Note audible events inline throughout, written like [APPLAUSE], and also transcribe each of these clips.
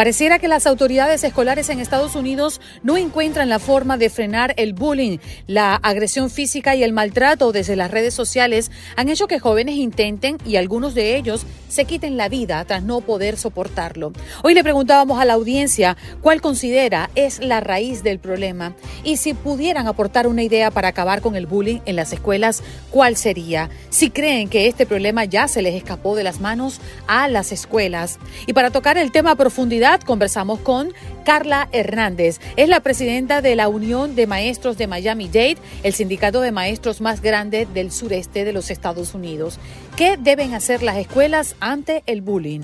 Pareciera que las autoridades escolares en Estados Unidos no encuentran la forma de frenar el bullying, la agresión física y el maltrato desde las redes sociales han hecho que jóvenes intenten y algunos de ellos se quiten la vida tras no poder soportarlo. Hoy le preguntábamos a la audiencia cuál considera es la raíz del problema y si pudieran aportar una idea para acabar con el bullying en las escuelas, ¿cuál sería? Si creen que este problema ya se les escapó de las manos a las escuelas. Y para tocar el tema a profundidad, conversamos con Carla Hernández. Es la presidenta de la Unión de Maestros de Miami-Dade, el sindicato de maestros más grande del sureste de los Estados Unidos. ¿Qué deben hacer las escuelas ante el bullying?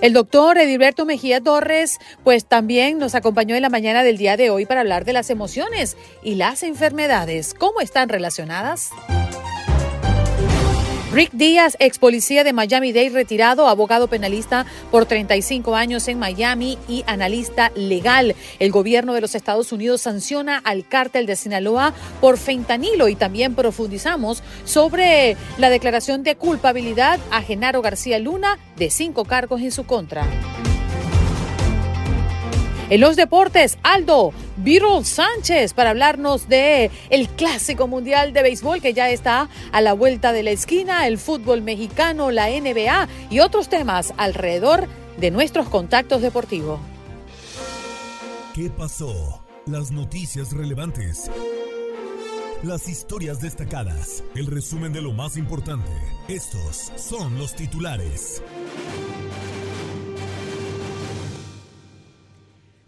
El doctor Edilberto Mejía Torres, pues también nos acompañó en la mañana del día de hoy para hablar de las emociones y las enfermedades. ¿Cómo están relacionadas? Rick Díaz, ex policía de Miami-Dade, retirado, abogado penalista por 35 años en Miami y analista legal. El gobierno de los Estados Unidos sanciona al cártel de Sinaloa por fentanilo y también profundizamos sobre la declaración de culpabilidad a Genaro García Luna de cinco cargos en su contra. En los deportes, Aldo Virol Sánchez para hablarnos de el clásico mundial de béisbol que ya está a la vuelta de la esquina, el fútbol mexicano, la NBA y otros temas alrededor de nuestros contactos deportivos. ¿Qué pasó? Las noticias relevantes. Las historias destacadas. El resumen de lo más importante. Estos son los titulares.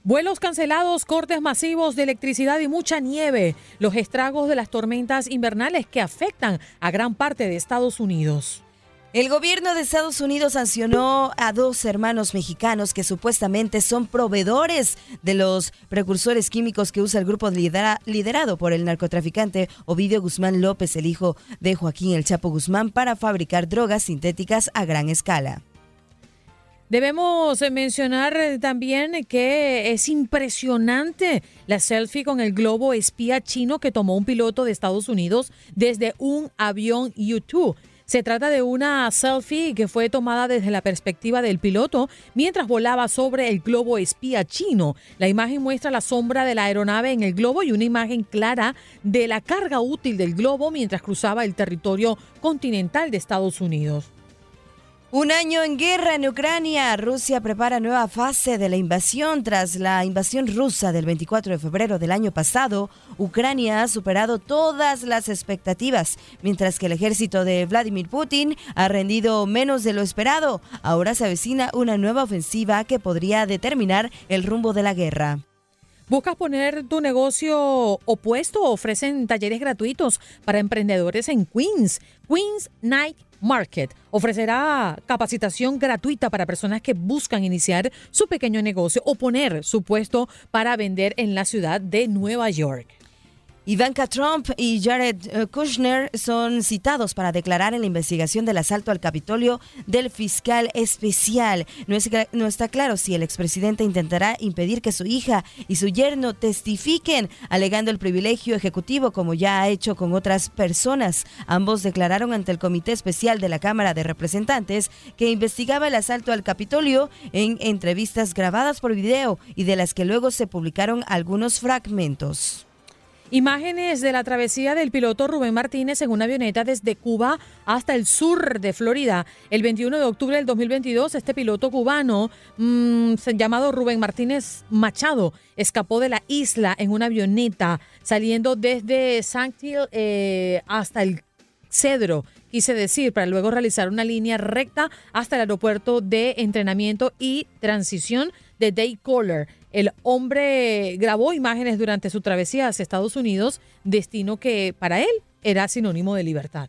Vuelos cancelados, cortes masivos de electricidad y mucha nieve, los estragos de las tormentas invernales que afectan a gran parte de Estados Unidos. El gobierno de Estados Unidos sancionó a dos hermanos mexicanos que supuestamente son proveedores de los precursores químicos que usa el grupo lidera- liderado por el narcotraficante Ovidio Guzmán López, el hijo de Joaquín El Chapo Guzmán, para fabricar drogas sintéticas a gran escala. Debemos eh, mencionar eh, también que es impresionante la selfie con el globo espía chino que tomó un piloto de Estados Unidos desde un avión U-2. Se trata de una selfie que fue tomada desde la perspectiva del piloto mientras volaba sobre el globo espía chino. La imagen muestra la sombra de la aeronave en el globo y una imagen clara de la carga útil del globo mientras cruzaba el territorio continental de Estados Unidos. Un año en guerra en Ucrania. Rusia prepara nueva fase de la invasión. Tras la invasión rusa del 24 de febrero del año pasado, Ucrania ha superado todas las expectativas, mientras que el ejército de Vladimir Putin ha rendido menos de lo esperado. Ahora se avecina una nueva ofensiva que podría determinar el rumbo de la guerra. ¿Buscas poner tu negocio opuesto? Ofrecen talleres gratuitos para emprendedores en Queens. Queens Night Market ofrecerá capacitación gratuita para personas que buscan iniciar su pequeño negocio o poner su puesto para vender en la ciudad de Nueva York. Ivanka Trump y Jared eh, Kushner son citados para declarar en la investigación del asalto al Capitolio del fiscal especial. No, está claro si el expresidente intentará impedir que su hija y su yerno testifiquen, alegando el privilegio ejecutivo como ya ha hecho con otras personas. Ambos declararon ante el Comité Especial de la Cámara de Representantes que investigaba el asalto al Capitolio en entrevistas grabadas por video y de las que luego se publicaron algunos fragmentos. Imágenes de la travesía del piloto Rubén Martínez en una avioneta desde Cuba hasta el sur de Florida. El 21 de octubre del 2022, este piloto cubano mmm, llamado Rubén Martínez Machado escapó de la isla en una avioneta saliendo desde Sanctil eh, hasta el Cedro, quise decir, para luego realizar una línea recta hasta el aeropuerto de entrenamiento y transición de Daycaller. El hombre grabó imágenes durante su travesía hacia Estados Unidos, destino que para él era sinónimo de libertad.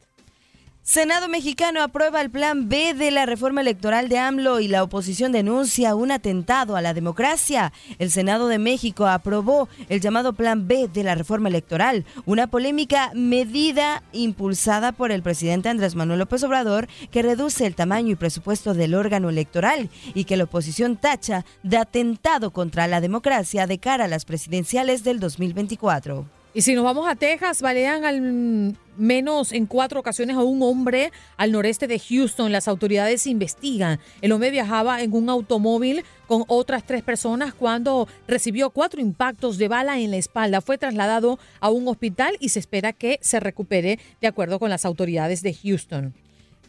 Senado mexicano aprueba el plan B de la reforma electoral de AMLO y la oposición denuncia un atentado a la democracia. El Senado de México aprobó el llamado plan B de la reforma electoral, una polémica medida impulsada por el presidente Andrés Manuel López Obrador que reduce el tamaño y presupuesto del órgano electoral y que la oposición tacha de atentado contra la democracia de cara a las presidenciales del 2024. Y si nos vamos a Texas, balean al menos en cuatro ocasiones a un hombre al noreste de Houston. Las autoridades investigan. El hombre viajaba en un automóvil con otras tres personas cuando recibió cuatro impactos de bala en la espalda. Fue trasladado a un hospital y se espera que se recupere de acuerdo con las autoridades de Houston.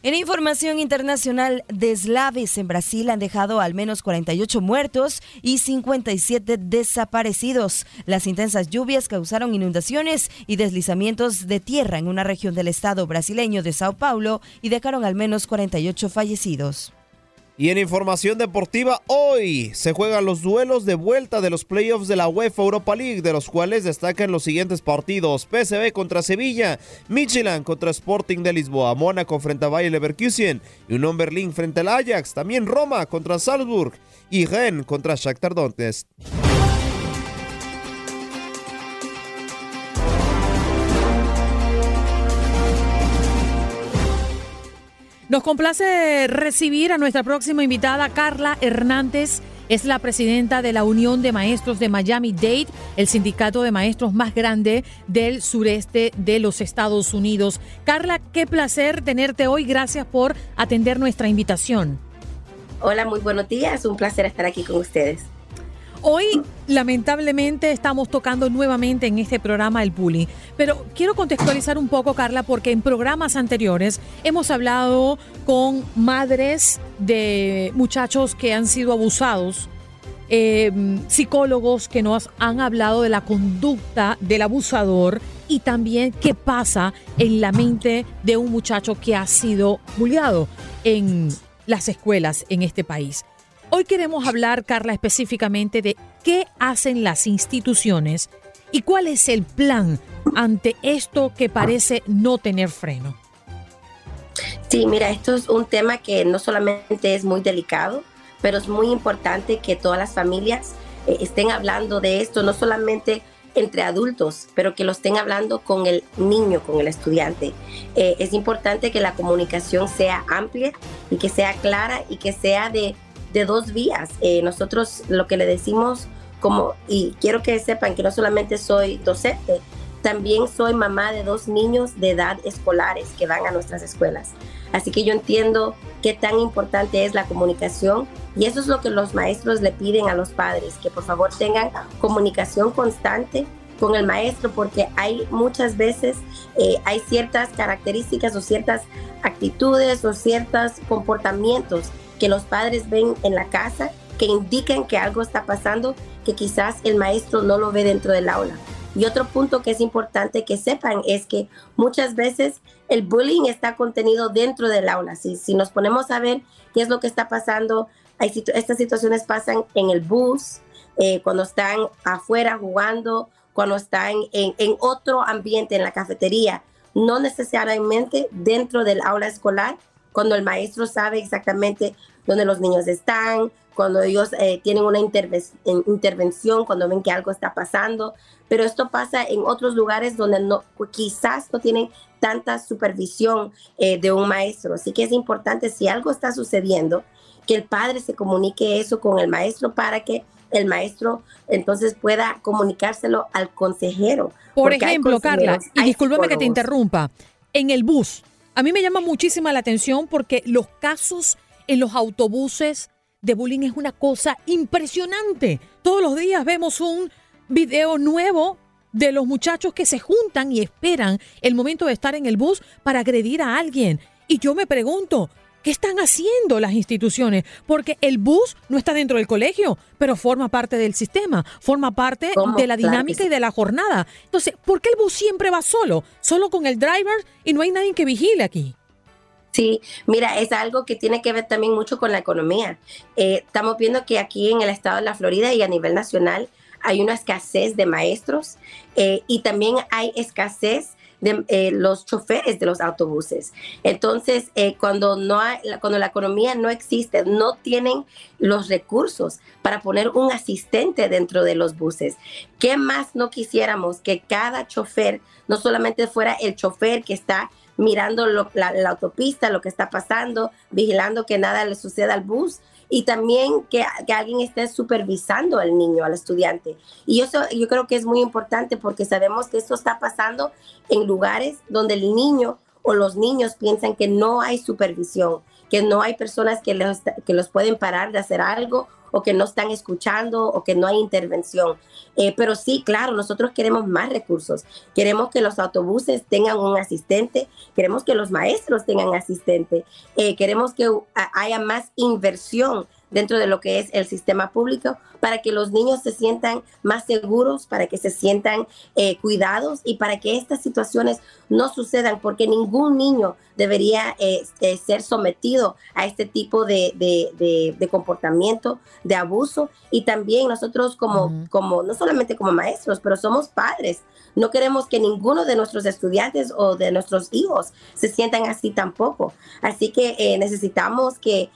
En información internacional, deslaves en Brasil han dejado al menos 48 muertos y 57 desaparecidos. Las intensas lluvias causaron inundaciones y deslizamientos de tierra en una región del estado brasileño de Sao Paulo y dejaron al menos 48 fallecidos. Y en información deportiva, hoy se juegan los duelos de vuelta de los playoffs de la UEFA Europa League, de los cuales destacan los siguientes partidos: PSV contra Sevilla, Michelin contra Sporting de Lisboa, Mónaco frente a Bayer Leverkusen Unión Berlín frente al Ajax, también Roma contra Salzburg y Rennes contra Shakhtar Donetsk. Nos complace recibir a nuestra próxima invitada, Carla Hernández. Es la presidenta de la Unión de Maestros de Miami Dade, el sindicato de maestros más grande del sureste de los Estados Unidos. Carla, qué placer tenerte hoy. Gracias por atender nuestra invitación. Hola, muy buenos días. Un placer estar aquí con ustedes. Hoy, lamentablemente, estamos tocando nuevamente en este programa el bullying. Pero quiero contextualizar un poco, Carla, porque en programas anteriores hemos hablado con madres de muchachos que han sido abusados, eh, psicólogos que nos han hablado de la conducta del abusador y también qué pasa en la mente de un muchacho que ha sido bulliado en las escuelas en este país. Hoy queremos hablar, Carla, específicamente de qué hacen las instituciones y cuál es el plan ante esto que parece no tener freno. Sí, mira, esto es un tema que no solamente es muy delicado, pero es muy importante que todas las familias eh, estén hablando de esto, no solamente entre adultos, pero que lo estén hablando con el niño, con el estudiante. Eh, es importante que la comunicación sea amplia y que sea clara y que sea de de dos vías. Eh, nosotros lo que le decimos como, y quiero que sepan que no solamente soy docente, también soy mamá de dos niños de edad escolares que van a nuestras escuelas. Así que yo entiendo qué tan importante es la comunicación y eso es lo que los maestros le piden a los padres, que por favor tengan comunicación constante con el maestro porque hay muchas veces, eh, hay ciertas características o ciertas actitudes o ciertos comportamientos que los padres ven en la casa, que indican que algo está pasando, que quizás el maestro no lo ve dentro del aula. Y otro punto que es importante que sepan es que muchas veces el bullying está contenido dentro del aula. Si, si nos ponemos a ver qué es lo que está pasando, hay, estas situaciones pasan en el bus, eh, cuando están afuera jugando, cuando están en otro ambiente, en la cafetería, no necesariamente dentro del aula escolar, cuando el maestro sabe exactamente dónde los niños están, cuando ellos eh, tienen una intervención, cuando ven que algo está pasando. Pero esto pasa en otros lugares donde no, quizás no tienen tanta supervisión eh, de un maestro. Así que es importante, si algo está sucediendo, que el padre se comunique eso con el maestro para que el maestro entonces pueda comunicárselo al consejero. Por ejemplo, Carla, y discúlpame que te interrumpa, en el bus, a mí me llama muchísima la atención porque los casos en los autobuses de bullying es una cosa impresionante. Todos los días vemos un video nuevo de los muchachos que se juntan y esperan el momento de estar en el bus para agredir a alguien. Y yo me pregunto, ¿Qué están haciendo las instituciones? Porque el bus no está dentro del colegio, pero forma parte del sistema, forma parte de la dinámica y de la jornada. Entonces, ¿por qué el bus siempre va solo? Solo con el driver y no hay nadie que vigile aquí. Sí, mira, es algo que tiene que ver también mucho con la economía. Eh, estamos viendo que aquí en el estado de la Florida y a nivel nacional hay una escasez de maestros eh, y también hay escasez de eh, los choferes de los autobuses. Entonces, eh, cuando, no hay, cuando la economía no existe, no tienen los recursos para poner un asistente dentro de los buses. ¿Qué más no quisiéramos que cada chofer no solamente fuera el chofer que está mirando la, la autopista, lo que está pasando, vigilando que nada le suceda al bus, y también que, alguien esté supervisando al niño, al estudiante. Y eso yo creo que es muy importante porque sabemos que esto está pasando en lugares donde el niño o los niños piensan que no hay supervisión, que no hay personas que los, que los pueden parar de hacer algo o que no están escuchando o que no hay intervención. Eh, pero sí, claro, nosotros queremos más recursos. Queremos que los autobuses tengan un asistente, queremos que los maestros tengan asistente, eh, queremos que haya más inversión dentro de lo que es el sistema público para que los niños se sientan más seguros, para que se sientan eh, cuidados y para que estas situaciones no sucedan, porque ningún niño debería eh, eh, ser sometido a este tipo de, de, comportamiento, de abuso. Y también nosotros como, como, no solamente como maestros, pero somos padres. No queremos que ninguno de nuestros estudiantes o de nuestros hijos se sientan así tampoco. Así que necesitamos que,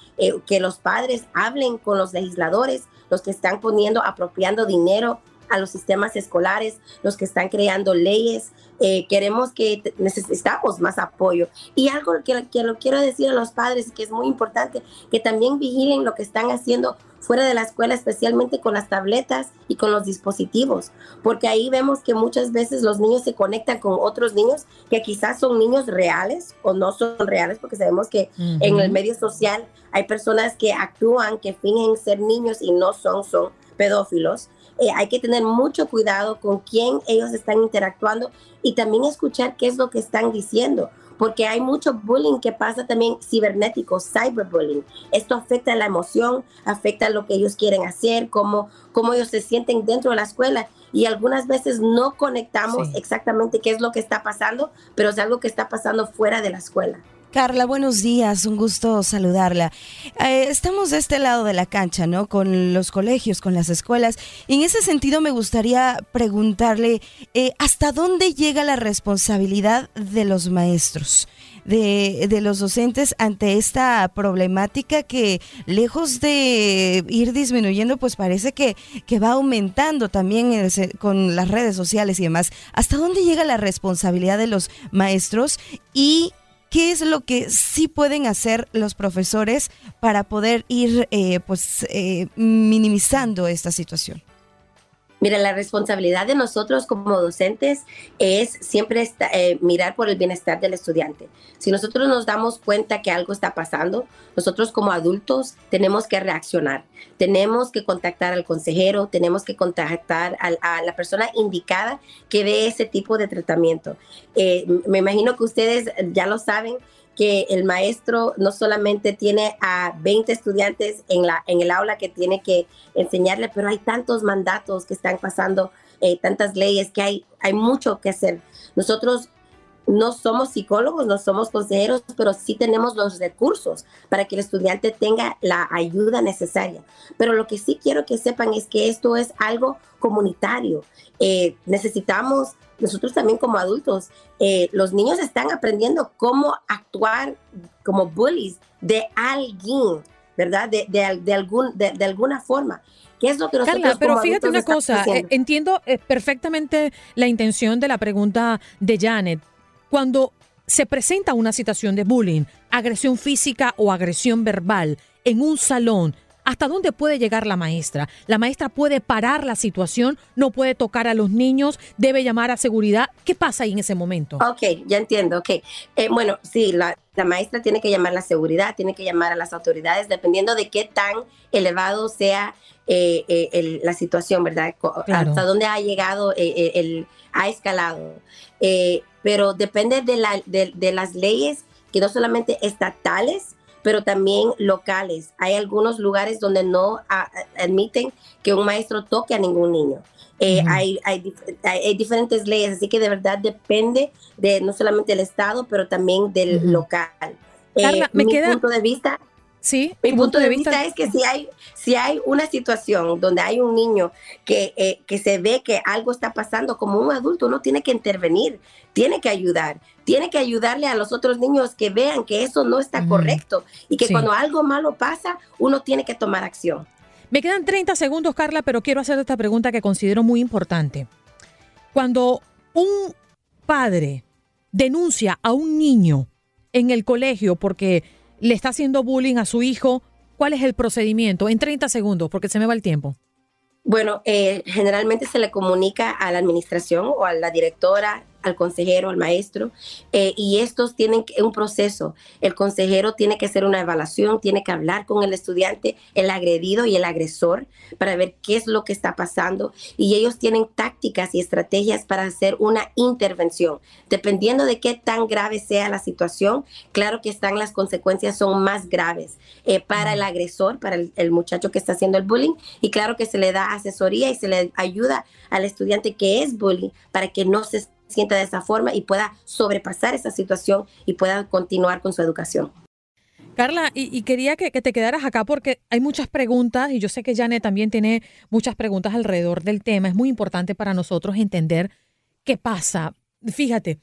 que los padres hablen con los legisladores, los que están poniendo, apropiando dinero a los sistemas escolares, los que están creando leyes. Eh, queremos que necesitamos más apoyo. Y algo que, que lo quiero decir a los padres, que es muy importante, que también vigilen lo que están haciendo fuera de la escuela, especialmente con las tabletas y con los dispositivos, porque ahí vemos que muchas veces los niños se conectan con otros niños que quizás son niños reales o no son reales, porque sabemos que en el medio social hay personas que actúan, que fingen ser niños y no son, son pedófilos. Eh, hay que tener mucho cuidado con quién ellos están interactuando y también escuchar qué es lo que están diciendo, porque hay mucho bullying que pasa también cibernético, cyberbullying. Esto afecta la emoción, afecta lo que ellos quieren hacer, cómo, cómo ellos se sienten dentro de la escuela y algunas veces no conectamos exactamente qué es lo que está pasando, pero es algo que está pasando fuera de la escuela. Carla, buenos días, un gusto saludarla. Eh, estamos de este lado de la cancha, ¿no? Con los colegios, con las escuelas. Y en ese sentido me gustaría preguntarle, eh, ¿hasta dónde llega la responsabilidad de los maestros? De, de, los docentes ante esta problemática que lejos de ir disminuyendo, pues parece que, que va aumentando también con las redes sociales y demás. ¿Hasta dónde llega la responsabilidad de los maestros y ¿Qué es lo que sí pueden hacer los profesores para poder ir eh, pues, eh, minimizando esta situación? Mira, la responsabilidad de nosotros como docentes es siempre eh, mirar por el bienestar del estudiante. Si nosotros nos damos cuenta que algo está pasando, nosotros como adultos tenemos que reaccionar. Tenemos que contactar al consejero, tenemos que contactar a, la persona indicada que dé ese tipo de tratamiento. Eh, me imagino que ustedes ya lo saben, que el maestro no solamente tiene a 20 estudiantes en, la, en el aula que tiene que enseñarle, pero hay tantos mandatos que están pasando, eh, tantas leyes, que hay, hay mucho que hacer. Nosotros no somos psicólogos, no somos consejeros, pero sí tenemos los recursos para que el estudiante tenga la ayuda necesaria. Pero lo que sí quiero que sepan es que esto es algo comunitario. Eh, necesitamos nosotros también como adultos, eh, los niños están aprendiendo cómo actuar como bullies de alguien, ¿verdad? De, de, algún, de, alguna forma. ¿Qué es lo que nosotros Carla, pero fíjate una cosa, eh, entiendo eh, perfectamente la intención de la pregunta de Janet. Cuando se presenta una situación de bullying, agresión física o agresión verbal en un salón, ¿Hasta dónde puede llegar la maestra? La maestra puede parar la situación, no puede tocar a los niños, debe llamar a seguridad. ¿Qué pasa ahí en ese momento? Ok, ya entiendo, ok. Eh, bueno, sí, la, la maestra tiene que llamar a la seguridad, tiene que llamar a las autoridades, dependiendo de qué tan elevado sea eh, eh, la situación, ¿verdad? Hasta dónde ha llegado, eh, el, ha escalado. pero depende de, la, de, las leyes que no solamente estatales, pero también locales. Hay algunos lugares donde no admiten que un maestro toque a ningún niño. hay, hay, diferentes leyes, así que de verdad depende de no solamente el Estado, pero también del local. Carla, me mi queda... punto de vista Sí, mi punto, de, vista, es que si hay, si hay una situación donde hay un niño que, eh, que se ve que algo está pasando, como un adulto uno tiene que intervenir, tiene que ayudar, tiene que ayudarle a los otros niños que vean que eso no está correcto y que cuando algo malo pasa, uno tiene que tomar acción. Me quedan 30 segundos, Carla, pero quiero hacer esta pregunta que considero muy importante. Cuando un padre denuncia a un niño en el colegio porque le está haciendo bullying a su hijo, ¿cuál es el procedimiento? En 30 segundos, porque se me va el tiempo. Bueno, eh, generalmente se le comunica a la administración o a la directora al consejero, al maestro, eh, y estos tienen un proceso. El consejero tiene que hacer una evaluación, tiene que hablar con el estudiante, el agredido y el agresor para ver qué es lo que está pasando y ellos tienen tácticas y estrategias para hacer una intervención. Dependiendo de qué tan grave sea la situación, claro que están las consecuencias son más graves eh, para el agresor, para el, el muchacho que está haciendo el bullying y claro que se le da asesoría y se le ayuda al estudiante que es bullying para que no se sienta de esa forma y pueda sobrepasar esa situación y pueda continuar con su educación. Carla, y, quería que, te quedaras acá porque hay muchas preguntas y yo sé que Janet también tiene muchas preguntas alrededor del tema. Es muy importante para nosotros entender qué pasa. Fíjate,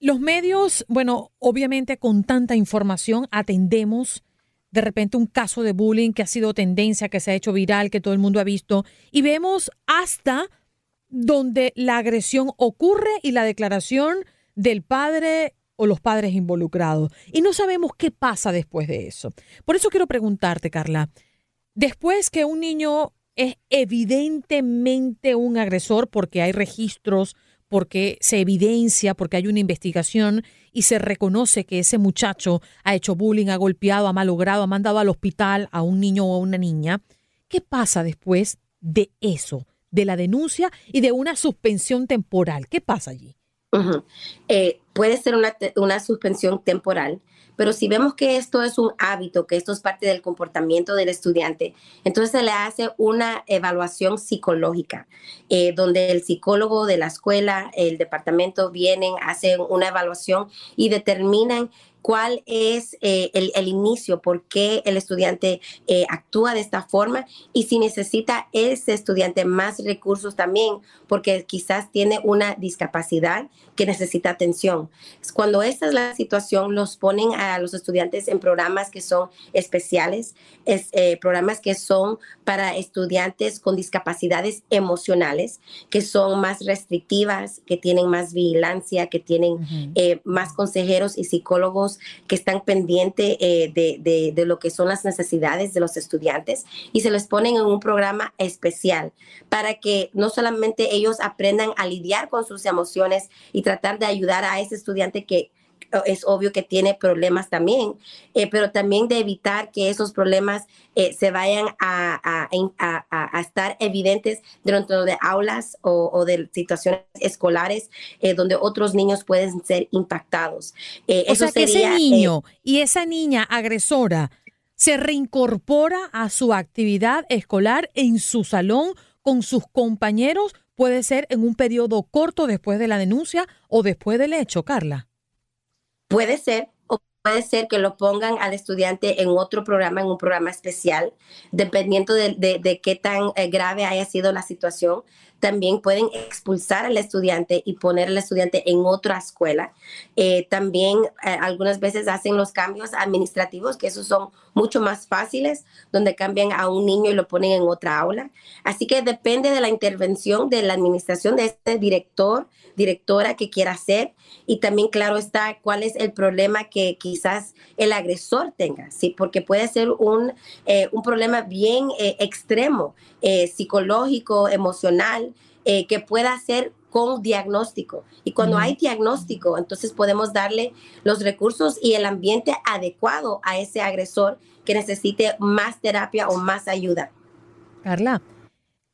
los medios, bueno, obviamente con tanta información atendemos de repente un caso de bullying que ha sido tendencia, que se ha hecho viral, que todo el mundo ha visto, y vemos hasta donde la agresión ocurre y la declaración del padre o los padres involucrados. Y no sabemos qué pasa después de eso. Por eso quiero preguntarte, Carla, después que un niño es evidentemente un agresor porque hay registros, porque se evidencia, porque hay una investigación y se reconoce que ese muchacho ha hecho bullying, ha golpeado, ha malogrado, ha mandado al hospital a un niño o a una niña, ¿qué pasa después de eso? De la denuncia y de una suspensión temporal. ¿Qué pasa allí? Eh, puede ser una, suspensión temporal, pero si vemos que esto es un hábito, que esto es parte del comportamiento del estudiante, entonces se le hace una evaluación psicológica, eh, donde el psicólogo de la escuela, el departamento vienen, hacen una evaluación y determinan cuál es eh, el, inicio, por qué el estudiante eh, actúa de esta forma y si necesita ese estudiante más recursos también, porque quizás tiene una discapacidad que necesita atención. Cuando esta es la situación, los ponen a los estudiantes en programas que son especiales, es, eh, programas que son para estudiantes con discapacidades emocionales, que son más restrictivas, que tienen más vigilancia, que tienen más consejeros y psicólogos que están pendientes eh, de, lo que son las necesidades de los estudiantes y se les ponen en un programa especial para que no solamente ellos aprendan a lidiar con sus emociones y tratar de ayudar a ese estudiante que es obvio que tiene problemas también, eh, pero también de evitar que esos problemas eh, se vayan a, estar evidentes dentro de aulas o, de situaciones escolares eh, donde otros niños pueden ser impactados. o sea que ese niño y esa niña agresora se reincorpora a su actividad escolar en su salón con sus compañeros, puede ser en un periodo corto después de la denuncia o después del hecho, Carla. Puede ser, o puede ser que lo pongan al estudiante en otro programa, en un programa especial, dependiendo de, qué tan eh, grave haya sido la situación también pueden expulsar al estudiante y poner al estudiante en otra escuela. Eh, también eh, algunas veces hacen los cambios administrativos, que esos son mucho más fáciles, donde cambian a un niño y lo ponen en otra aula. Así que depende de la intervención de la administración de este director, directora que quiera hacer y también claro está cuál es el problema que quizás el agresor tenga, ¿sí? porque puede ser un, eh, un problema bien extremo, psicológico, emocional, eh, que pueda ser con diagnóstico. Y cuando hay diagnóstico, entonces podemos darle los recursos y el ambiente adecuado a ese agresor que necesite más terapia o más ayuda. Carla,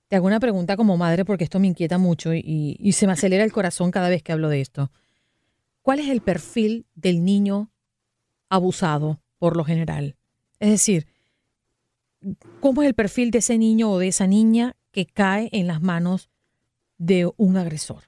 te hago una pregunta como madre porque esto me inquieta mucho y, y se me acelera el corazón cada vez que hablo de esto. ¿Cuál es el perfil del niño abusado por lo general? Es decir, ¿cómo es el perfil de ese niño o de esa niña que cae en las manos de un agresor?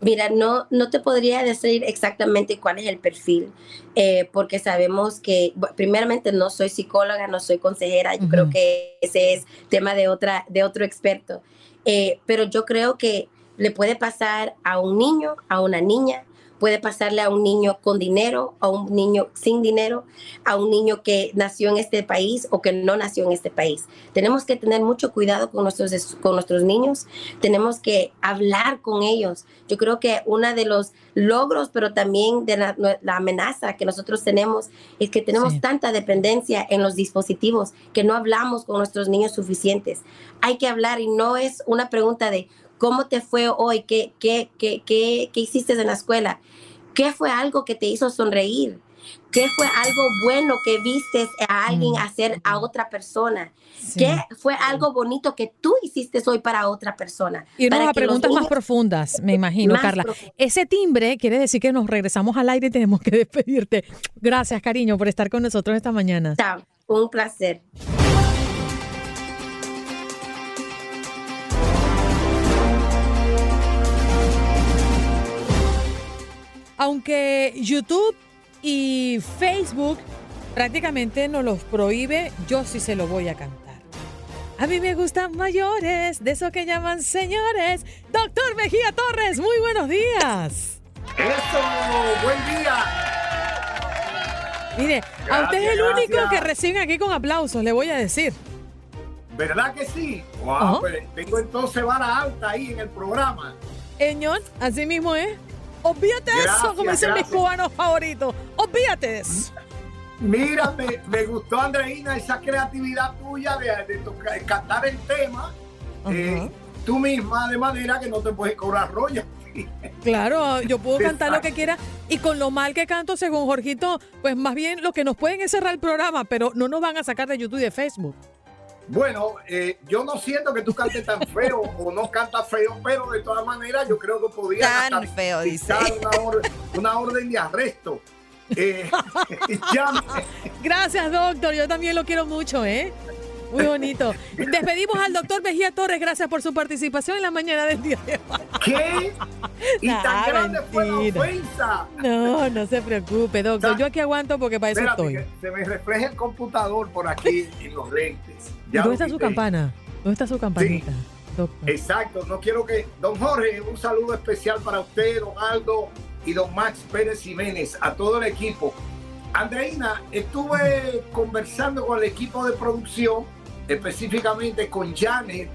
Mira, no, no te podría decir exactamente cuál es el perfil, eh, porque sabemos que, primeramente, no soy psicóloga, no soy consejera, yo creo que ese es tema de, otra, de otro experto, eh, pero yo creo que le puede pasar a un niño, a una niña, puede pasarle a un niño con dinero, a un niño sin dinero, a un niño que nació en este país o que no nació en este país. Tenemos que tener mucho cuidado con nuestros, con nuestros niños, tenemos que hablar con ellos. Yo creo que uno de los logros, pero también de la, amenaza que nosotros tenemos es que tenemos tanta dependencia en los dispositivos que no hablamos con nuestros niños suficientes. Hay que hablar y no es una pregunta de ¿Cómo te fue hoy? ¿Qué, qué, qué, qué, qué hiciste en la escuela? ¿Qué fue algo que te hizo sonreír? ¿Qué fue algo bueno que viste a alguien mm. hacer a otra persona? ¿Qué fue algo bonito que tú hiciste hoy para otra persona? Y a preguntas más profundas, me imagino, Carla. Ese timbre quiere decir que nos regresamos al aire y tenemos que [LAUGHS] despedirte. Gracias, cariño, por estar con nosotros esta mañana. Chao, un placer. Aunque YouTube y Facebook prácticamente nos los prohíbe, yo sí se lo voy a cantar. A mí me gustan mayores, de eso que llaman señores. Doctor Mejía Torres, muy buenos días. Eso, buen día. Mire, a usted es el único que recibe aquí con aplausos, le voy a decir. ¿Verdad que sí? Wow, pues, tengo entonces vara alta ahí en el programa. Señor, así mismo es. Olvídate de eso, como dicen mis cubanos favoritos. Olvídate de eso. Mira, me, gustó, Andreina, esa creatividad tuya de, cantar el tema. Eh, tú misma, de manera que no te puedes cobrar rollo. Claro, yo puedo cantar lo que quiera y con lo mal que canto, según Jorgito, pues más bien lo que nos pueden es cerrar el programa, pero no nos van a sacar de YouTube y de Facebook. Bueno, eh, yo no siento que tú cantes tan feo o no cantas feo, pero de todas maneras yo creo que podría tan feo, dice. Una, orden, de arresto. Eh, [LAUGHS] Gracias, doctor. Yo también lo quiero mucho, ¿eh? Muy bonito. Despedimos al doctor Mejía Torres. Gracias por su participación en la mañana del día de hoy. ¿Qué? ¿Y tan grande fue la ofensa? No, no se preocupe, doctor. Yo aquí aguanto porque para eso estoy. se me refleja el computador por aquí en los lentes. ¿Dónde está su campana? ¿Dónde está su campanita? Exacto. No quiero que. Don Jorge, un saludo especial para usted, don Aldo y don Max Pérez Jiménez, a todo el equipo. Andreina, estuve conversando con el equipo de producción específicamente con Janet,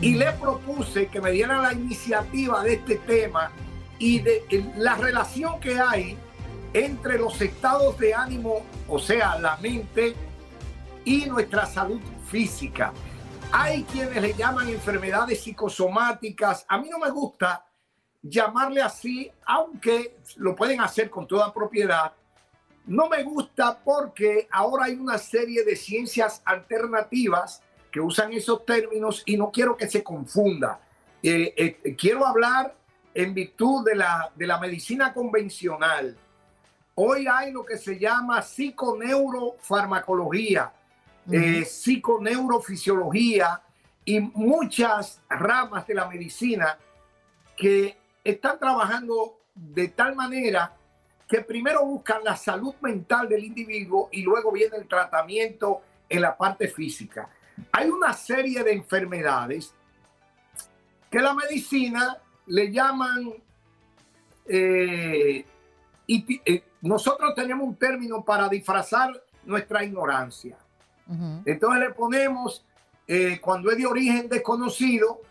y le propuse que me diera la iniciativa de este tema y de la relación que hay entre los estados de ánimo, o sea, la mente y nuestra salud física. Hay quienes le llaman enfermedades psicosomáticas. A mí no me gusta llamarle así, aunque lo pueden hacer con toda propiedad. No me gusta porque ahora hay una serie de ciencias alternativas que usan esos términos y no quiero que se confunda. Eh, eh, quiero hablar en virtud de la, de la medicina convencional. Hoy hay lo que se llama psiconeurofarmacología, eh, psiconeurofisiología y muchas ramas de la medicina que están trabajando de tal manera que primero buscan la salud mental del individuo y luego viene el tratamiento en la parte física. Hay una serie de enfermedades que la medicina le llaman, eh, y eh, nosotros tenemos un término para disfrazar nuestra ignorancia. Entonces le ponemos, eh, cuando es de origen desconocido,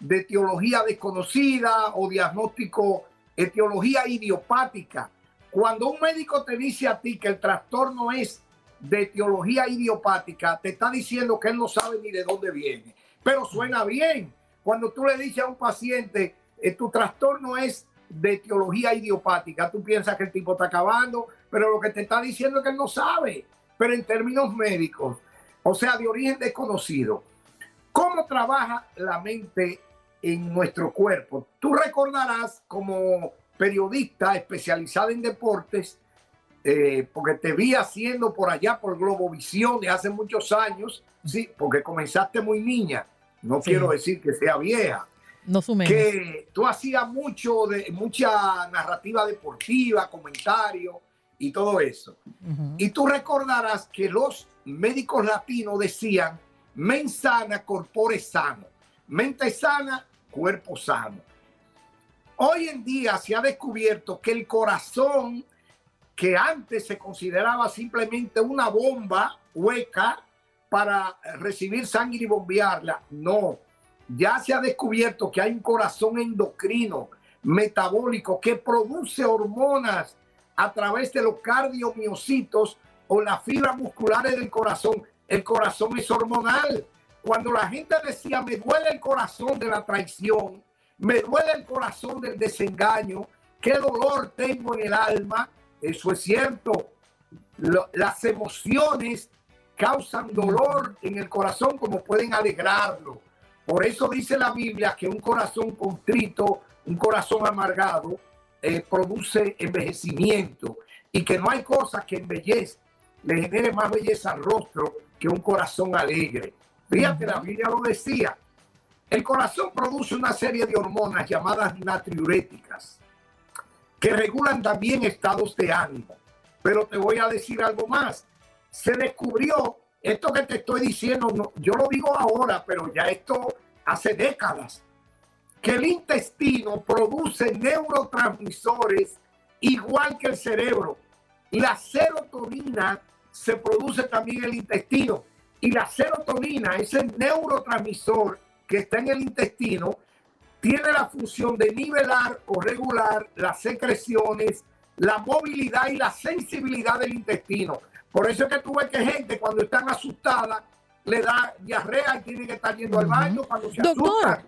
de etiología desconocida o diagnóstico, etiología idiopática, cuando un médico te dice a ti que el trastorno es de etiología idiopática, te está diciendo que él no sabe ni de dónde viene. Pero suena bien, cuando tú le dices a un paciente, eh, tu trastorno es de etiología idiopática, tú piensas que el tipo está acabando, pero lo que te está diciendo es que él no sabe, pero en términos médicos, o sea, de origen desconocido. ¿Cómo trabaja la mente en nuestro cuerpo? Tú recordarás como periodista especializada en deportes, eh, porque te vi haciendo por allá por Globovisión de hace muchos años, sí, porque comenzaste muy niña, no quiero decir que sea vieja. No sume. Que tú hacías mucho de mucha narrativa deportiva, comentario y todo eso. Y tú recordarás que los médicos latinos decían, men sana, corpore sano. Mente sana, cuerpo sano. Hoy en día se ha descubierto que el corazón, que antes se consideraba simplemente una bomba hueca para recibir sangre y bombearla, no. Ya se ha descubierto que hay un corazón endocrino, metabólico, que produce hormonas a través de los cardiomiocitos o las fibras musculares del corazón. El corazón es hormonal. Cuando la gente decía, me duele el corazón de la traición, me duele el corazón del desengaño, qué dolor tengo en el alma, eso es cierto. las emociones causan dolor en el corazón como pueden alegrarlo. Por eso dice la Biblia que un corazón contrito, un corazón amargado, eh, produce envejecimiento y que no hay cosa que embellece, le genere más belleza al rostro que un corazón alegre. Fíjate, la Biblia lo decía. El corazón produce una serie de hormonas llamadas natriuréticas que regulan también estados de ánimo. Pero te voy a decir algo más. Se descubrió, esto que te estoy diciendo, yo lo digo ahora, pero ya esto hace décadas, que el intestino produce neurotransmisores igual que el cerebro. La serotonina se produce también en el intestino. Y la serotonina, ese neurotransmisor que está en el intestino, tiene la función de nivelar o regular las secreciones, la movilidad y la sensibilidad del intestino. Por eso es que tú ves que gente cuando están asustada le da diarrea y tiene que estar yendo al baño cuando se Doctor,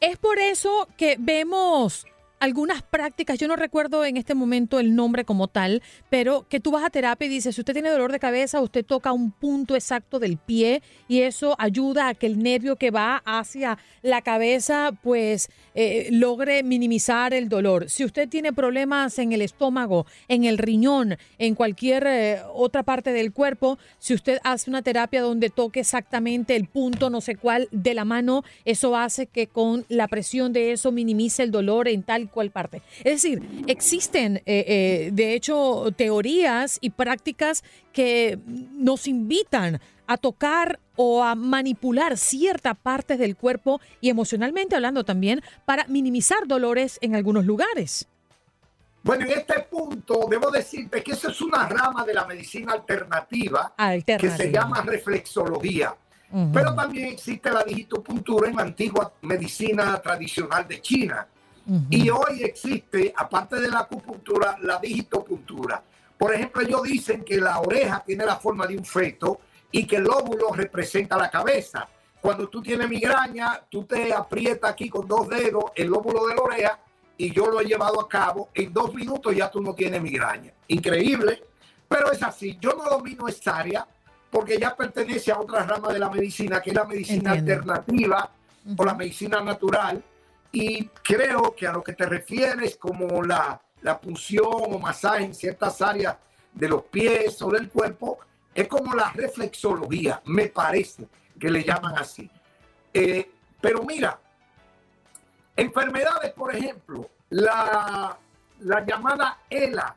es por eso que vemos algunas prácticas, yo no recuerdo en este momento el nombre como tal, pero que tú vas a terapia y dices, si usted tiene dolor de cabeza, usted toca un punto exacto del pie y eso ayuda a que el nervio que va hacia la cabeza pues eh, logre minimizar el dolor. Si usted tiene problemas en el estómago, en el riñón, en cualquier eh, otra parte del cuerpo, si usted hace una terapia donde toque exactamente el punto no sé cuál de la mano, eso hace que con la presión de eso minimice el dolor en tal cual parte. Es decir, existen, eh, eh, de hecho, teorías y prácticas que nos invitan a tocar o a manipular ciertas partes del cuerpo y emocionalmente hablando también para minimizar dolores en algunos lugares. Bueno, en este punto debo decirte que esa es una rama de la medicina alternativa, que se llama reflexología. Pero también existe la digitopuntura en la antigua medicina tradicional de China. Y hoy existe, aparte de la acupuntura, la digitopuntura. Por ejemplo, ellos dicen que la oreja tiene la forma de un feto y que el óvulo representa la cabeza. Cuando tú tienes migraña, tú te aprietas aquí con dos dedos el óvulo de la oreja y yo lo he llevado a cabo. En dos minutos ya tú no tienes migraña. Increíble, pero es así. Yo no domino esta área porque ya pertenece a otra rama de la medicina, que es la medicina alternativa o la medicina natural y creo que a lo que te refieres como la, la punción o masaje en ciertas áreas de los pies o del cuerpo, es como la reflexología, me parece que le llaman así. Eh, pero mira, enfermedades, por ejemplo, la, la llamada ELA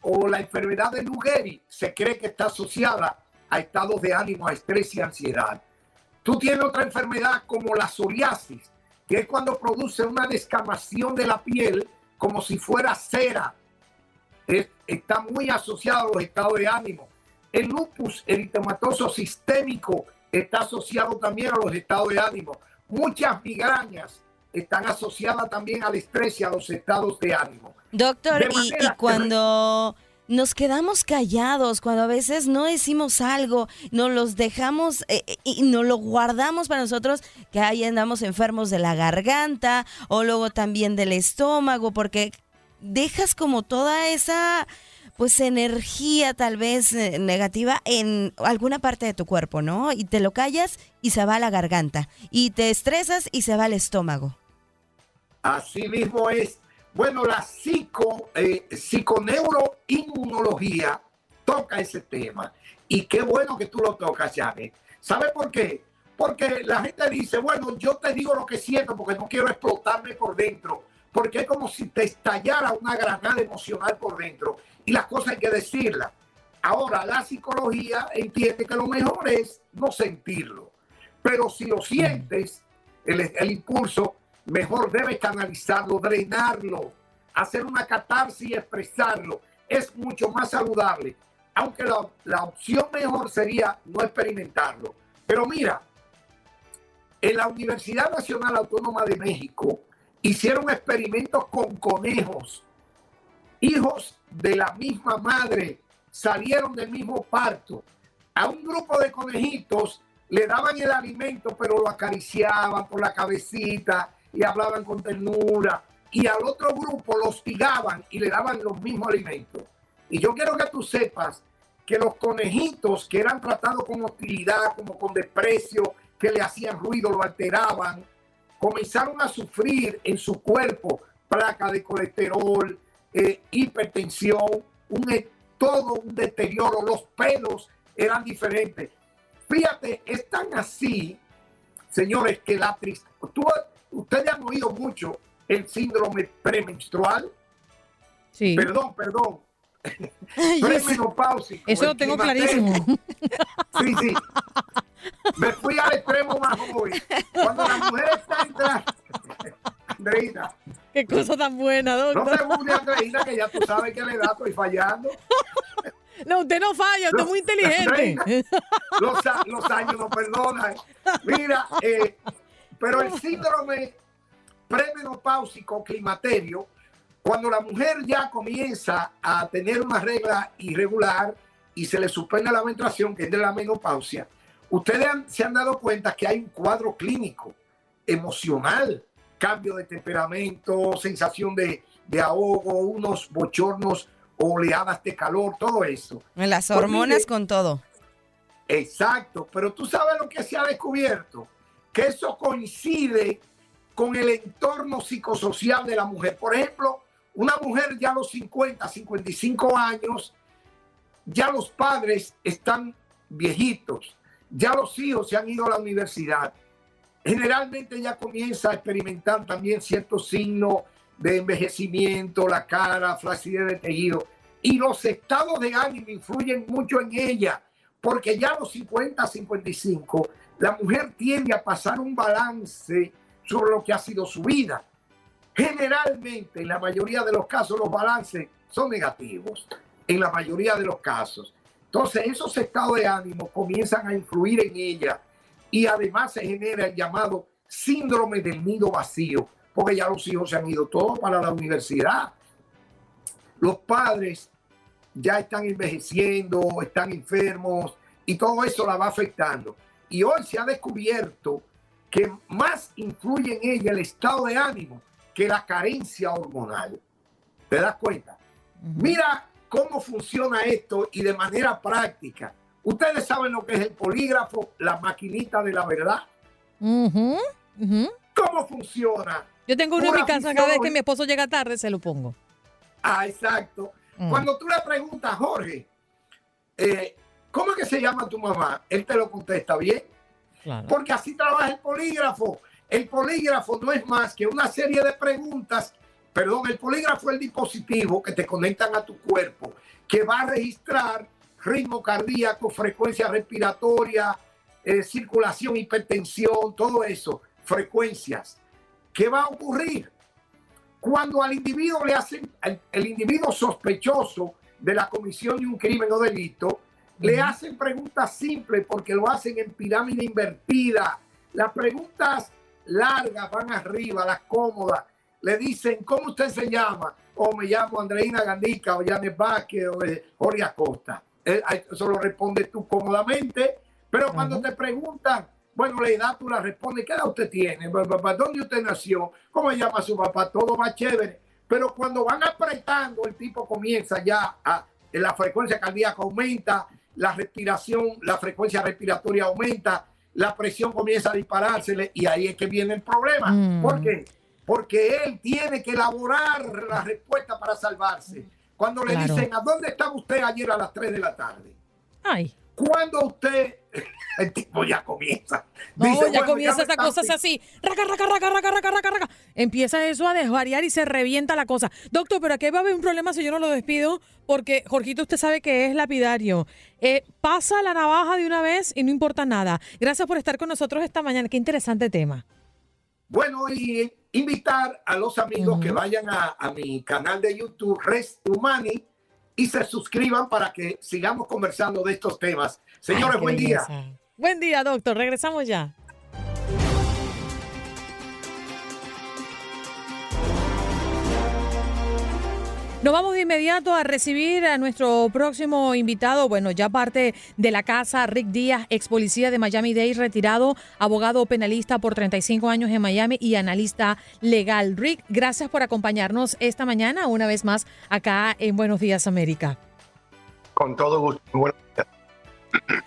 o la enfermedad de Lou se cree que está asociada a estados de ánimo, a estrés y ansiedad. Tú tienes otra enfermedad como la psoriasis, que es cuando produce una descamación de la piel como si fuera cera. está muy asociado a los estados de ánimo. El lupus eritematoso sistémico está asociado también a los estados de ánimo. Muchas migrañas están asociadas también al estrés y a los estados de ánimo. Doctor, y, cuando nos quedamos callados cuando a veces no decimos algo, nos los dejamos eh, eh, y nos lo guardamos para nosotros, que ahí andamos enfermos de la garganta o luego también del estómago, porque dejas como toda esa pues energía tal vez eh, negativa en alguna parte de tu cuerpo, ¿no? Y te lo callas y se va a la garganta. Y te estresas y se va al estómago. Así mismo es. Bueno, la psico, eh, toca ese tema. Y qué bueno que tú lo tocas, Janet. ¿Sabe por qué? Porque la gente dice, bueno, yo te digo lo que siento porque no quiero explotarme por dentro. Porque es como si te estallara una granada emocional por dentro. Y las cosas hay que decirlas. Ahora, la psicología entiende que lo mejor es no sentirlo. Pero si lo sientes, el, el impulso, mejor debes canalizarlo, drenarlo, hacer una catarsis y expresarlo. Es mucho más saludable, aunque la, la, opción mejor sería no experimentarlo. Pero mira, en la Universidad Nacional Autónoma de México hicieron experimentos con conejos, hijos de la misma madre, salieron del mismo parto. A un grupo de conejitos le daban el alimento, pero lo acariciaban por la cabecita, y hablaban con ternura. Y al otro grupo los hostigaban y le daban los mismos alimentos. Y yo quiero que tú sepas que los conejitos que eran tratados con hostilidad, como con desprecio, que le hacían ruido, lo alteraban, comenzaron a sufrir en su cuerpo placa de colesterol, eh, hipertensión, un, todo un deterioro, los pelos eran diferentes. Fíjate, es tan así, señores, que la tristeza, Ustedes han oído mucho el síndrome premenstrual. Sí. Perdón, perdón. [LAUGHS] Premenopáusico. Eso lo tengo clarísimo. Sí, sí. Me fui al extremo más hoy. Cuando la mujer está entrando. Andreina. Qué cosa tan buena, doctor. No te guste, Andreina, que ya tú sabes que le da, estoy fallando. No, usted no falla, usted es muy inteligente. Andreina, los, los, años no perdonan. Mira, eh, pero el síndrome premenopáusico climaterio, cuando la mujer ya comienza a tener una regla irregular y se le suspende la menstruación, que es de la menopausia, ustedes se han dado cuenta que hay un cuadro clínico, emocional, cambio de temperamento, sensación de, de ahogo, unos bochornos, oleadas de calor, todo eso. Las pues hormonas con todo. Exacto, pero tú sabes lo que se ha descubierto que eso coincide con el entorno psicosocial de la mujer. Por ejemplo, una mujer ya a los 50, 55 años, ya los padres están viejitos, ya los hijos se han ido a la universidad. Generalmente ya comienza a experimentar también ciertos signos de envejecimiento, la cara, flacidez de tejido. Y los estados de ánimo influyen mucho en ella, porque ya a los 50, 55 la mujer tiende a pasar un balance sobre lo que ha sido su vida. Generalmente, en la mayoría de los casos, los balances son negativos, en la mayoría de los casos. Entonces, esos estados de ánimo comienzan a influir en ella y además se genera el llamado síndrome del nido vacío, porque ya los hijos se han ido todos para la universidad. Los padres ya están envejeciendo, están enfermos y todo eso la va afectando. Y hoy se ha descubierto que más influye en ella el estado de ánimo que la carencia hormonal. ¿Te das cuenta? Mira cómo funciona esto y de manera práctica. Ustedes saben lo que es el polígrafo, la maquinita de la verdad. ¿Cómo funciona? Yo tengo uno en mi casa, cada vez que mi esposo llega tarde se lo pongo. Ah, exacto. Mm. Cuando tú le preguntas, Jorge, eh, ¿Cómo es que se llama tu mamá? Él te lo contesta bien. Porque así trabaja el polígrafo. El polígrafo no es más que una serie de preguntas. Perdón, el polígrafo es el dispositivo que te conectan a tu cuerpo, que va a registrar ritmo cardíaco, frecuencia respiratoria, eh, circulación, hipertensión, todo eso, frecuencias. ¿Qué va a ocurrir? Cuando al individuo le hacen, el individuo sospechoso de la comisión de un crimen o delito, le hacen preguntas simples porque lo hacen en pirámide invertida. Las preguntas largas van arriba, las cómodas. le dicen, ¿cómo usted se llama? O me llamo Andreina Gandica, o Janet Vázquez, o eh, Jorge Acosta. Eso lo respondes tú cómodamente, pero cuando te preguntan, bueno, la edad tú la respondes, ¿qué edad usted tiene? ¿Dónde usted nació? ¿Cómo se llama su papá? Todo va chévere. Pero cuando van apretando, el tipo comienza ya a, la frecuencia cardíaca aumenta, la respiración, la frecuencia respiratoria aumenta, la presión comienza a disparársele y ahí es que viene el problema. Mm. ¿Por qué? Porque él tiene que elaborar la respuesta para salvarse. Cuando le Claro. dicen, ¿a dónde estaba usted ayer a las 3 de la tarde? Ay. Cuando usted, el tipo ya comienza. No, Dice, ya bueno, comienza esa cosa es así. Raca, raca, raca, raca, raca, raca, raca. Empieza eso a desvariar y se revienta la cosa. Doctor, pero aquí va a haber un problema si yo no lo despido, porque Jorgito, usted sabe que es lapidario. Eh, pasa la navaja de una vez y no importa nada. Gracias por estar con nosotros esta mañana. Qué interesante tema. Bueno, y invitar a los amigos que vayan a, a mi canal de YouTube, Rest Humani, y se suscriban para que sigamos conversando de estos temas. Señores, Ay, buen día. belleza. Buen día, doctor. Regresamos ya. Nos vamos de inmediato a recibir a nuestro próximo invitado, bueno, ya parte de la casa, Rick Díaz, ex policía de Miami-Dade, retirado, abogado penalista por 35 años en Miami y analista legal. Rick, gracias por acompañarnos esta mañana, una vez más, acá en Buenos Días América. Con todo gusto. Bueno,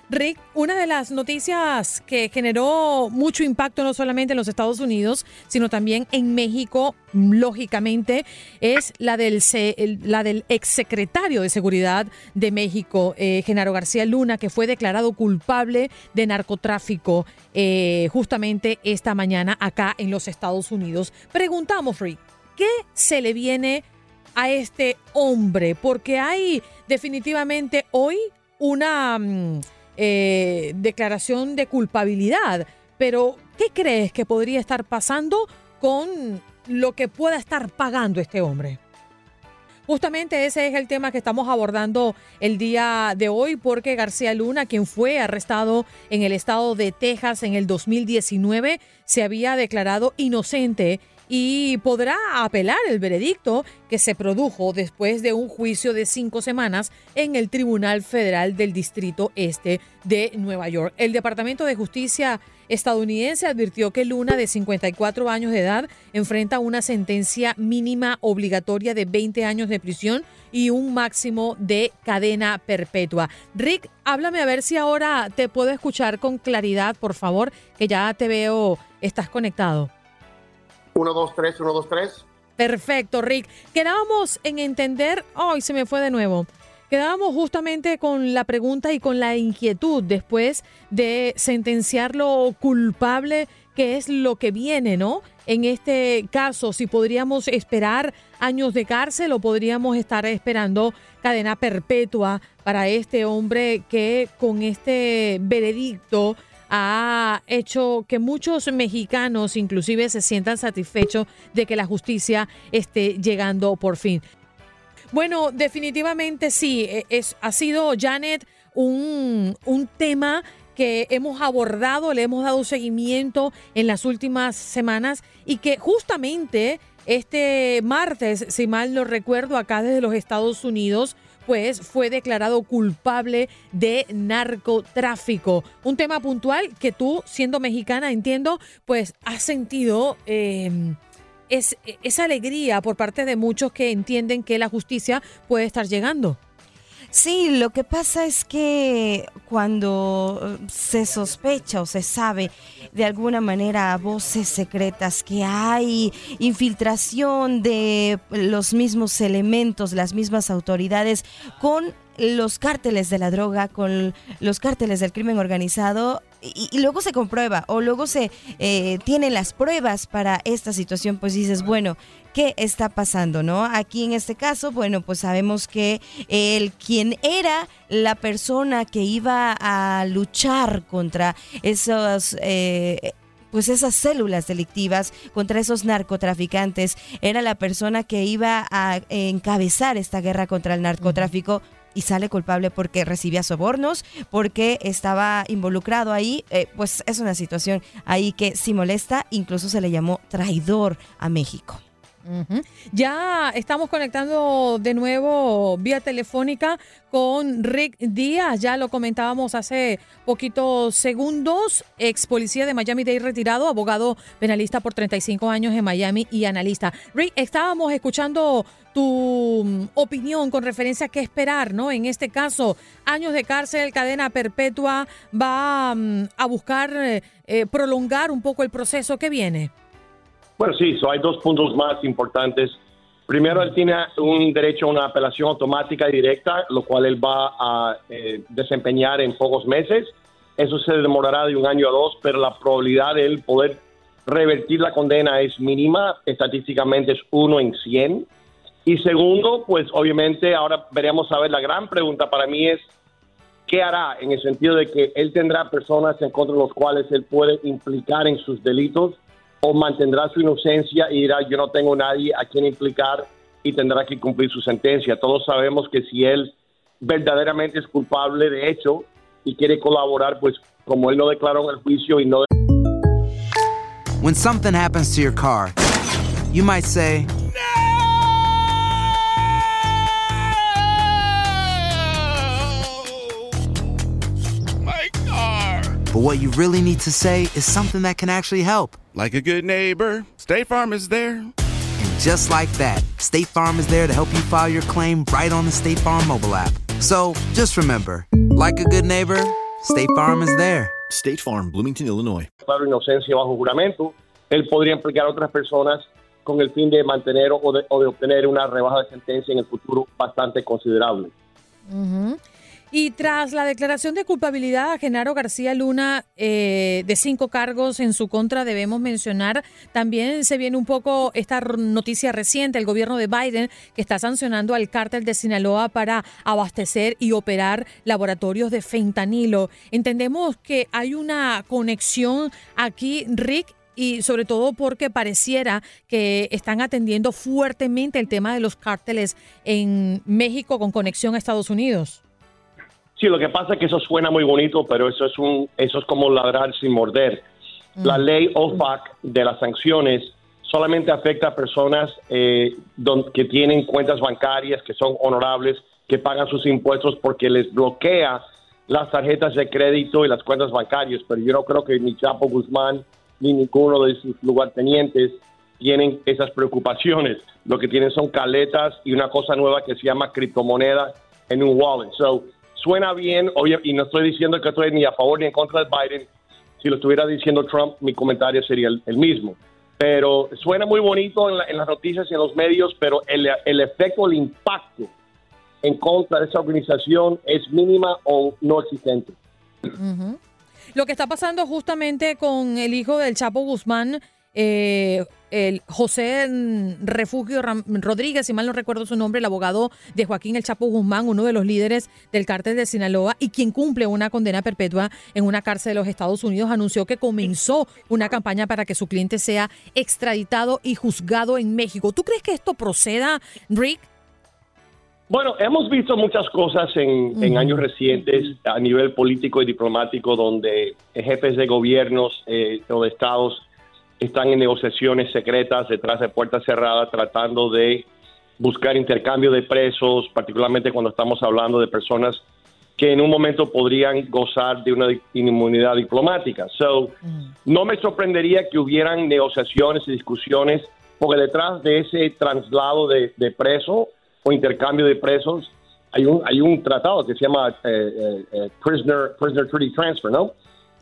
Rick, una de las noticias que generó mucho impacto no solamente en los Estados Unidos, sino también en México, lógicamente, es la del, la del exsecretario de Seguridad de México, eh, Genaro García Luna, que fue declarado culpable de narcotráfico eh, justamente esta mañana acá en los Estados Unidos. Preguntamos, Rick, ¿qué se le viene a este hombre? Porque hay definitivamente hoy una mm, eh, declaración de culpabilidad, pero ¿qué crees que podría estar pasando con lo que pueda estar pagando este hombre? Justamente ese es el tema que estamos abordando el día de hoy porque García Luna, quien fue arrestado en el estado de Texas en el 2019, se había declarado inocente y podrá apelar el veredicto que se produjo después de un juicio de cinco semanas en el Tribunal Federal del Distrito Este de Nueva York. El Departamento de Justicia estadounidense advirtió que Luna, de 54 años de edad, enfrenta una sentencia mínima obligatoria de 20 años de prisión y un máximo de cadena perpetua. Rick, háblame a ver si ahora te puedo escuchar con claridad, por favor, que ya te veo, estás conectado. 1, 2, 3, 1, 2, 3. Perfecto, Rick. Quedábamos en entender, ay, se me fue de nuevo. Quedábamos justamente con la pregunta y con la inquietud después de sentenciarlo culpable, que es lo que viene, ¿no? En este caso, si podríamos esperar años de cárcel o podríamos estar esperando cadena perpetua para este hombre que con este veredicto ha hecho que muchos mexicanos inclusive se sientan satisfechos de que la justicia esté llegando por fin. Bueno, definitivamente sí, e- es, ha sido, Janet, un, un tema que hemos abordado, le hemos dado seguimiento en las últimas semanas y que justamente este martes, si mal no recuerdo, acá desde los Estados Unidos, pues fue declarado culpable de narcotráfico. Un tema puntual que tú, siendo mexicana, entiendo, pues has sentido eh, es, esa alegría por parte de muchos que entienden que la justicia puede estar llegando. Sí, lo que pasa es que cuando eh, se sospecha o se sabe de alguna manera a voces secretas que hay infiltración de los mismos elementos, las mismas autoridades con los cárteles de la droga, con los cárteles del crimen organizado, y, y luego se comprueba o luego se eh, tienen las pruebas para esta situación, pues dices, bueno, ¿qué está pasando, no? Aquí en este caso, bueno, pues sabemos que el quien era la persona que iba a luchar contra esos... eh, pues esas células delictivas contra esos narcotraficantes era la persona que iba a encabezar esta guerra contra el narcotráfico y sale culpable porque recibía sobornos, porque estaba involucrado ahí, eh, pues es una situación ahí que sí molesta, incluso se le llamó traidor a México. Ya estamos conectando de nuevo vía telefónica con Rick Díaz, ya lo comentábamos hace poquitos segundos, ex policía de Miami-Dade retirado, abogado penalista por 35 años en Miami y analista. Rick, estábamos escuchando tu mm, opinión con referencia a qué esperar, ¿no? En este caso, años de cárcel, cadena perpetua, va mm, a buscar eh, eh, prolongar un poco el proceso que viene. Bueno, sí, so hay dos puntos más importantes. Primero, él tiene un derecho a una apelación automática y directa, lo cual él va a eh, desempeñar en pocos meses. Eso se demorará de un año a dos, pero la probabilidad de él poder revertir la condena es mínima, estadísticamente es uno en 100. Y segundo, pues obviamente ahora veremos a ver, la gran pregunta para mí es, ¿qué hará? En el sentido de que él tendrá personas en contra de los cuales él puede implicar en sus delitos o mantendrá su inocencia y dirá yo no tengo nadie a quien implicar y tendrá que cumplir su sentencia. Todos sabemos que si él verdaderamente es culpable de hecho y quiere colaborar, pues como él no declaró en el juicio y no... When something happens to your car, you might say, but what you really need to say is something that can actually help. Like a good neighbor, State Farm is there. And just like that, State Farm is there to help you file your claim right on the State Farm mobile app. So just remember, like a good neighbor, State Farm is there. State Farm, Bloomington, Illinois. declaró inocencia bajo juramento, él podría implicar a otras personas con el fin de mantener o de, o de obtener una rebaja de sentencia en el futuro bastante considerable. Ujú. Y tras la declaración de culpabilidad a Genaro García Luna eh, de cinco cargos en su contra, debemos mencionar, también se viene un poco esta noticia reciente, el gobierno de Biden que está sancionando al cártel de Sinaloa para abastecer y operar laboratorios de fentanilo. Entendemos que hay una conexión aquí, Rick, y sobre todo porque pareciera que están atendiendo fuertemente el tema de los cárteles en México con conexión a Estados Unidos. Sí, lo que pasa es que eso suena muy bonito, pero eso es un, eso es como ladrar sin morder. La ley OFAC de las sanciones solamente afecta a personas eh, don- que tienen cuentas bancarias, que son honorables, que pagan sus impuestos porque les bloquea las tarjetas de crédito y las cuentas bancarias. Pero yo no creo que ni Chapo Guzmán ni ninguno de sus lugartenientes tienen esas preocupaciones. Lo que tienen son caletas y una cosa nueva que se llama criptomoneda en un wallet. So, suena bien, obvio, y no estoy diciendo que estoy ni a favor ni en contra de Biden. Si lo estuviera diciendo Trump, mi comentario sería el, mismo. Pero suena muy bonito en, la- en las noticias y en los medios, pero el, el efecto, el impacto en contra de esa organización es mínima o no existente. Lo que está pasando justamente con el hijo del Chapo Guzmán, eh, el José Refugio Ram- Rodríguez, si mal no recuerdo su nombre, el abogado de Joaquín El Chapo Guzmán, uno de los líderes del cártel de Sinaloa y quien cumple una condena perpetua en una cárcel de los Estados Unidos, anunció que comenzó una campaña para que su cliente sea extraditado y juzgado en México. ¿Tú crees que esto proceda, Rick? Bueno, hemos visto muchas cosas en, en años recientes a nivel político y diplomático donde jefes de gobiernos eh, o de estados están en negociaciones secretas detrás de puertas cerradas tratando de buscar intercambio de presos, particularmente cuando estamos hablando de personas que en un momento podrían gozar de una inmunidad diplomática. So, no me sorprendería que hubieran negociaciones y discusiones, porque detrás de ese traslado de, de preso o intercambio de presos hay un, hay un tratado que se llama eh, eh, eh, Prisoner, Prisoner Treaty Transfer, ¿no?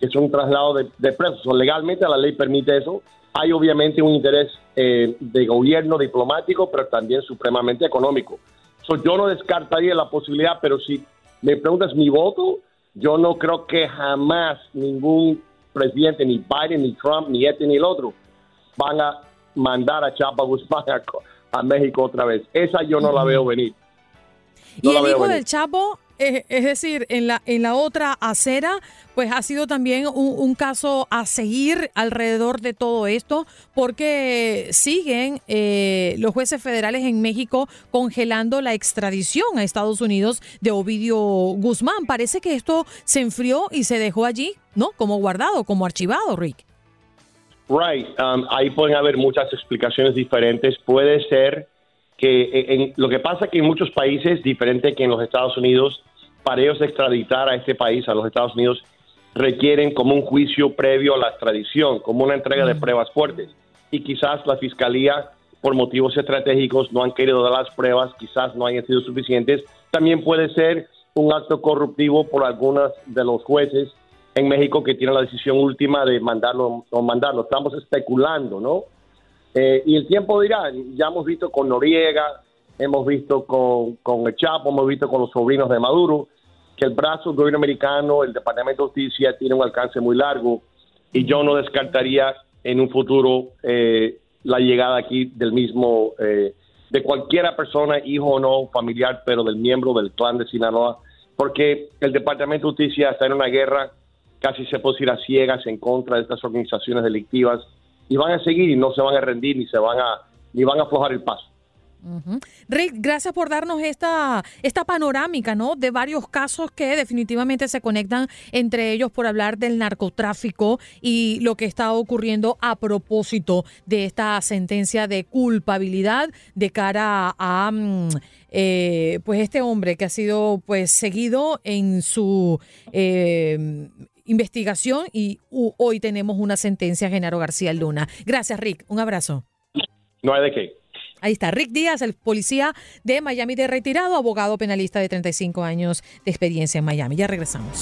Que es un traslado de, de presos. So, legalmente la ley permite eso. Hay obviamente un interés eh, de gobierno diplomático, pero también supremamente económico. So, yo no descartaría la posibilidad, pero si me preguntas mi voto, yo no creo que jamás ningún presidente, ni Biden, ni Trump, ni este, ni el otro, van a mandar a Chapa Guzmán a, a México otra vez. Esa yo no la veo venir. No y el hijo venir. del Chapo, es decir, en la, en la otra acera, pues ha sido también un, caso a seguir alrededor de todo esto, porque siguen eh, los jueces federales en México congelando la extradición a Estados Unidos de Ovidio Guzmán. Parece que esto se enfrió y se dejó allí, ¿no? Como guardado, como archivado, Rick. Right. Um, ahí pueden haber muchas explicaciones diferentes. Puede ser que eh, en, lo que pasa que en muchos países, diferente que en los Estados Unidos, para ellos extraditar a este país, a los Estados Unidos, requieren como un juicio previo a la extradición, como una entrega de pruebas fuertes. Y quizás la fiscalía, por motivos estratégicos, no han querido dar las pruebas, quizás no hayan sido suficientes. También puede ser un acto corruptivo por algunos de los jueces en México que tienen la decisión última de mandarlo o mandarlo. Estamos especulando, ¿no? Eh, y el tiempo dirá, ya hemos visto con Noriega, hemos visto con, con el Chapo, hemos visto con los sobrinos de Maduro, que el brazo del gobierno americano, el Departamento de Justicia, tiene un alcance muy largo y yo no descartaría en un futuro eh, la llegada aquí del mismo, eh, de cualquiera persona, hijo o no, familiar, pero del miembro del clan de Sinaloa, porque el Departamento de Justicia está en una guerra casi se puede decir a ciegas en contra de estas organizaciones delictivas y van a seguir y no se van a rendir ni se van a ni van a aflojar el paso. Rick, gracias por darnos esta, esta panorámica, ¿no? De varios casos que definitivamente se conectan entre ellos por hablar del narcotráfico y lo que está ocurriendo a propósito de esta sentencia de culpabilidad de cara a, mm, eh, pues este hombre que ha sido pues seguido en su eh, investigación y hoy tenemos una sentencia Genaro García Luna. Gracias, Rick. Un abrazo. No hay de qué. Ahí está Rick Díaz, el policía de Miami de retirado, abogado penalista de 35 años de experiencia en Miami. Ya regresamos.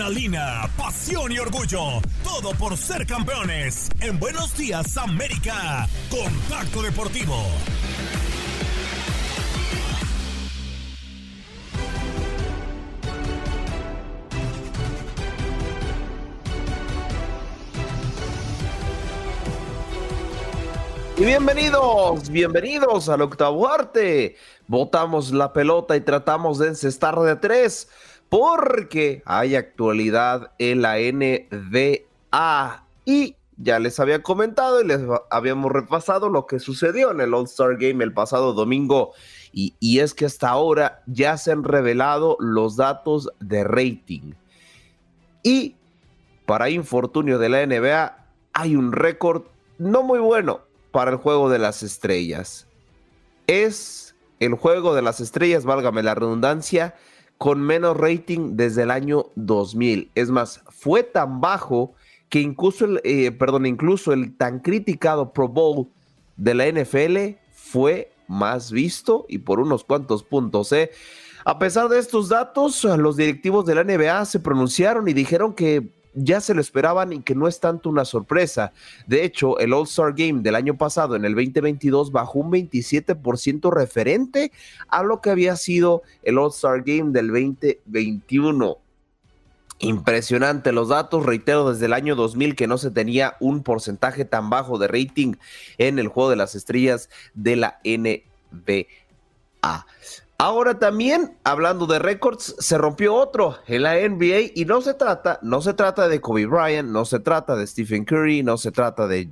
Adrenalina, pasión y orgullo. Todo por ser campeones. En Buenos Días América. Contacto Deportivo. Y bienvenidos, bienvenidos al octavo arte. Botamos la pelota y tratamos de encestar de tres porque hay actualidad en la NBA. Y ya les había comentado y les habíamos repasado lo que sucedió en el All-Star Game el pasado domingo. Y, y es que hasta ahora ya se han revelado los datos de rating. Y para infortunio de la NBA, hay un récord no muy bueno para el juego de las estrellas. Es el juego de las estrellas, válgame la redundancia, con menos rating desde el año 2000. Es más, fue tan bajo que incluso el, eh, perdón, incluso el tan criticado Pro Bowl de la NFL fue más visto y por unos cuantos puntos. ¿eh? A pesar de estos datos, los directivos de la NBA se pronunciaron y dijeron que ya se lo esperaban y que no es tanto una sorpresa. De hecho, el All-Star Game del año pasado, en el 2022, bajó un 27% referente a lo que había sido el All-Star Game del 2021. Impresionante los datos, reitero, desde el año 2000 que no se tenía un porcentaje tan bajo de rating en el juego de las estrellas de la NBA. Ahora también, hablando de récords, se rompió otro en la NBA y no se trata, no se trata de Kobe Bryant, no se trata de Stephen Curry, no se trata de,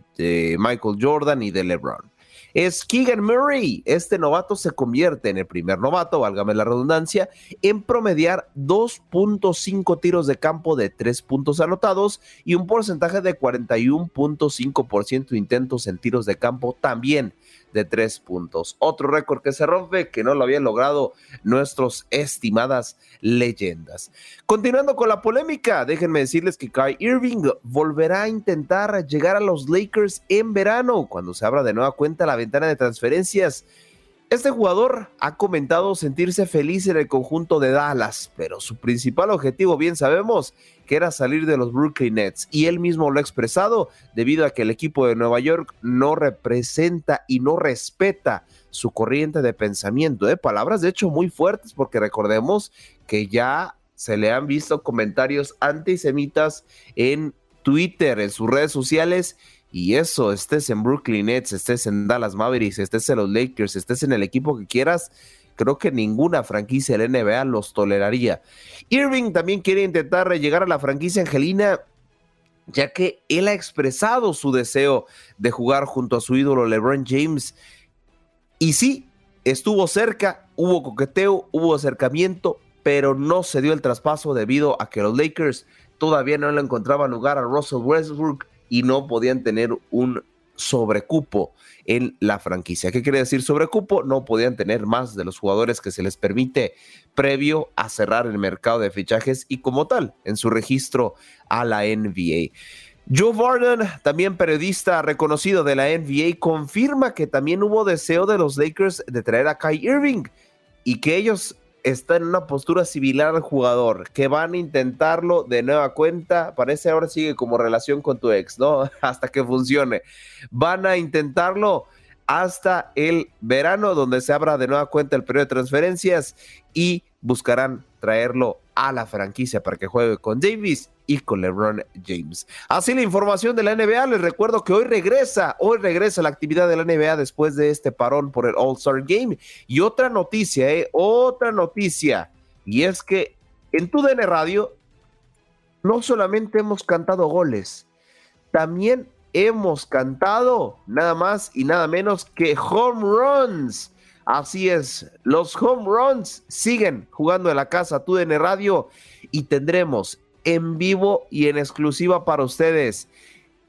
Michael Jordan y de LeBron. Es Keegan Murray. Este novato se convierte en el primer novato, válgame la redundancia, en promediar 2.5 tiros de campo de 3 puntos anotados y un porcentaje de 41.5% de intentos en tiros de campo también de tres puntos. Otro récord que se rompe, que no lo habían logrado nuestros estimadas leyendas. Continuando con la polémica, déjenme decirles que Kai Irving volverá a intentar llegar a los Lakers en verano, cuando se abra de nueva cuenta la ventana de transferencias. Este jugador ha comentado sentirse feliz en el conjunto de Dallas, pero su principal objetivo, bien sabemos, que era salir de los Brooklyn Nets, y él mismo lo ha expresado debido a que el equipo de Nueva York no representa y no respeta su corriente de pensamiento. De ¿eh? palabras, de hecho, muy fuertes, porque recordemos que ya se le han visto comentarios antisemitas en Twitter, en sus redes sociales, y eso, estés en Brooklyn Nets, estés en Dallas Mavericks, estés en los Lakers, estés en el equipo que quieras, creo que ninguna franquicia de la NBA los toleraría. Irving también quiere intentar llegar a la franquicia angelina ya que él ha expresado su deseo de jugar junto a su ídolo LeBron James. Y sí, estuvo cerca, hubo coqueteo, hubo acercamiento, pero no se dio el traspaso debido a que los Lakers todavía no le encontraban lugar a Russell Westbrook y no podían tener un sobrecupo en la franquicia. ¿Qué quiere decir sobrecupo? No podían tener más de los jugadores que se les permite previo a cerrar el mercado de fichajes y como tal en su registro a la NBA. Joe Varden, también periodista reconocido de la NBA, confirma que también hubo deseo de los Lakers de traer a Kai Irving y que ellos está en una postura similar al jugador, que van a intentarlo de nueva cuenta, parece ahora sigue como relación con tu ex, ¿no? [LAUGHS] Hasta que funcione. Van a intentarlo hasta el verano, donde se abra de nueva cuenta el periodo de transferencias y buscarán traerlo a la franquicia para que juegue con Davis y con LeBron James. Así la información de la NBA. Les recuerdo que hoy regresa, hoy regresa la actividad de la NBA después de este parón por el All-Star Game. Y otra noticia, ¿eh? otra noticia. Y es que en TUDN Radio no solamente hemos cantado goles, también hemos cantado nada más y nada menos que home runs. Así es, los home runs siguen jugando en la casa TUDN Radio y tendremos en vivo y en exclusiva para ustedes.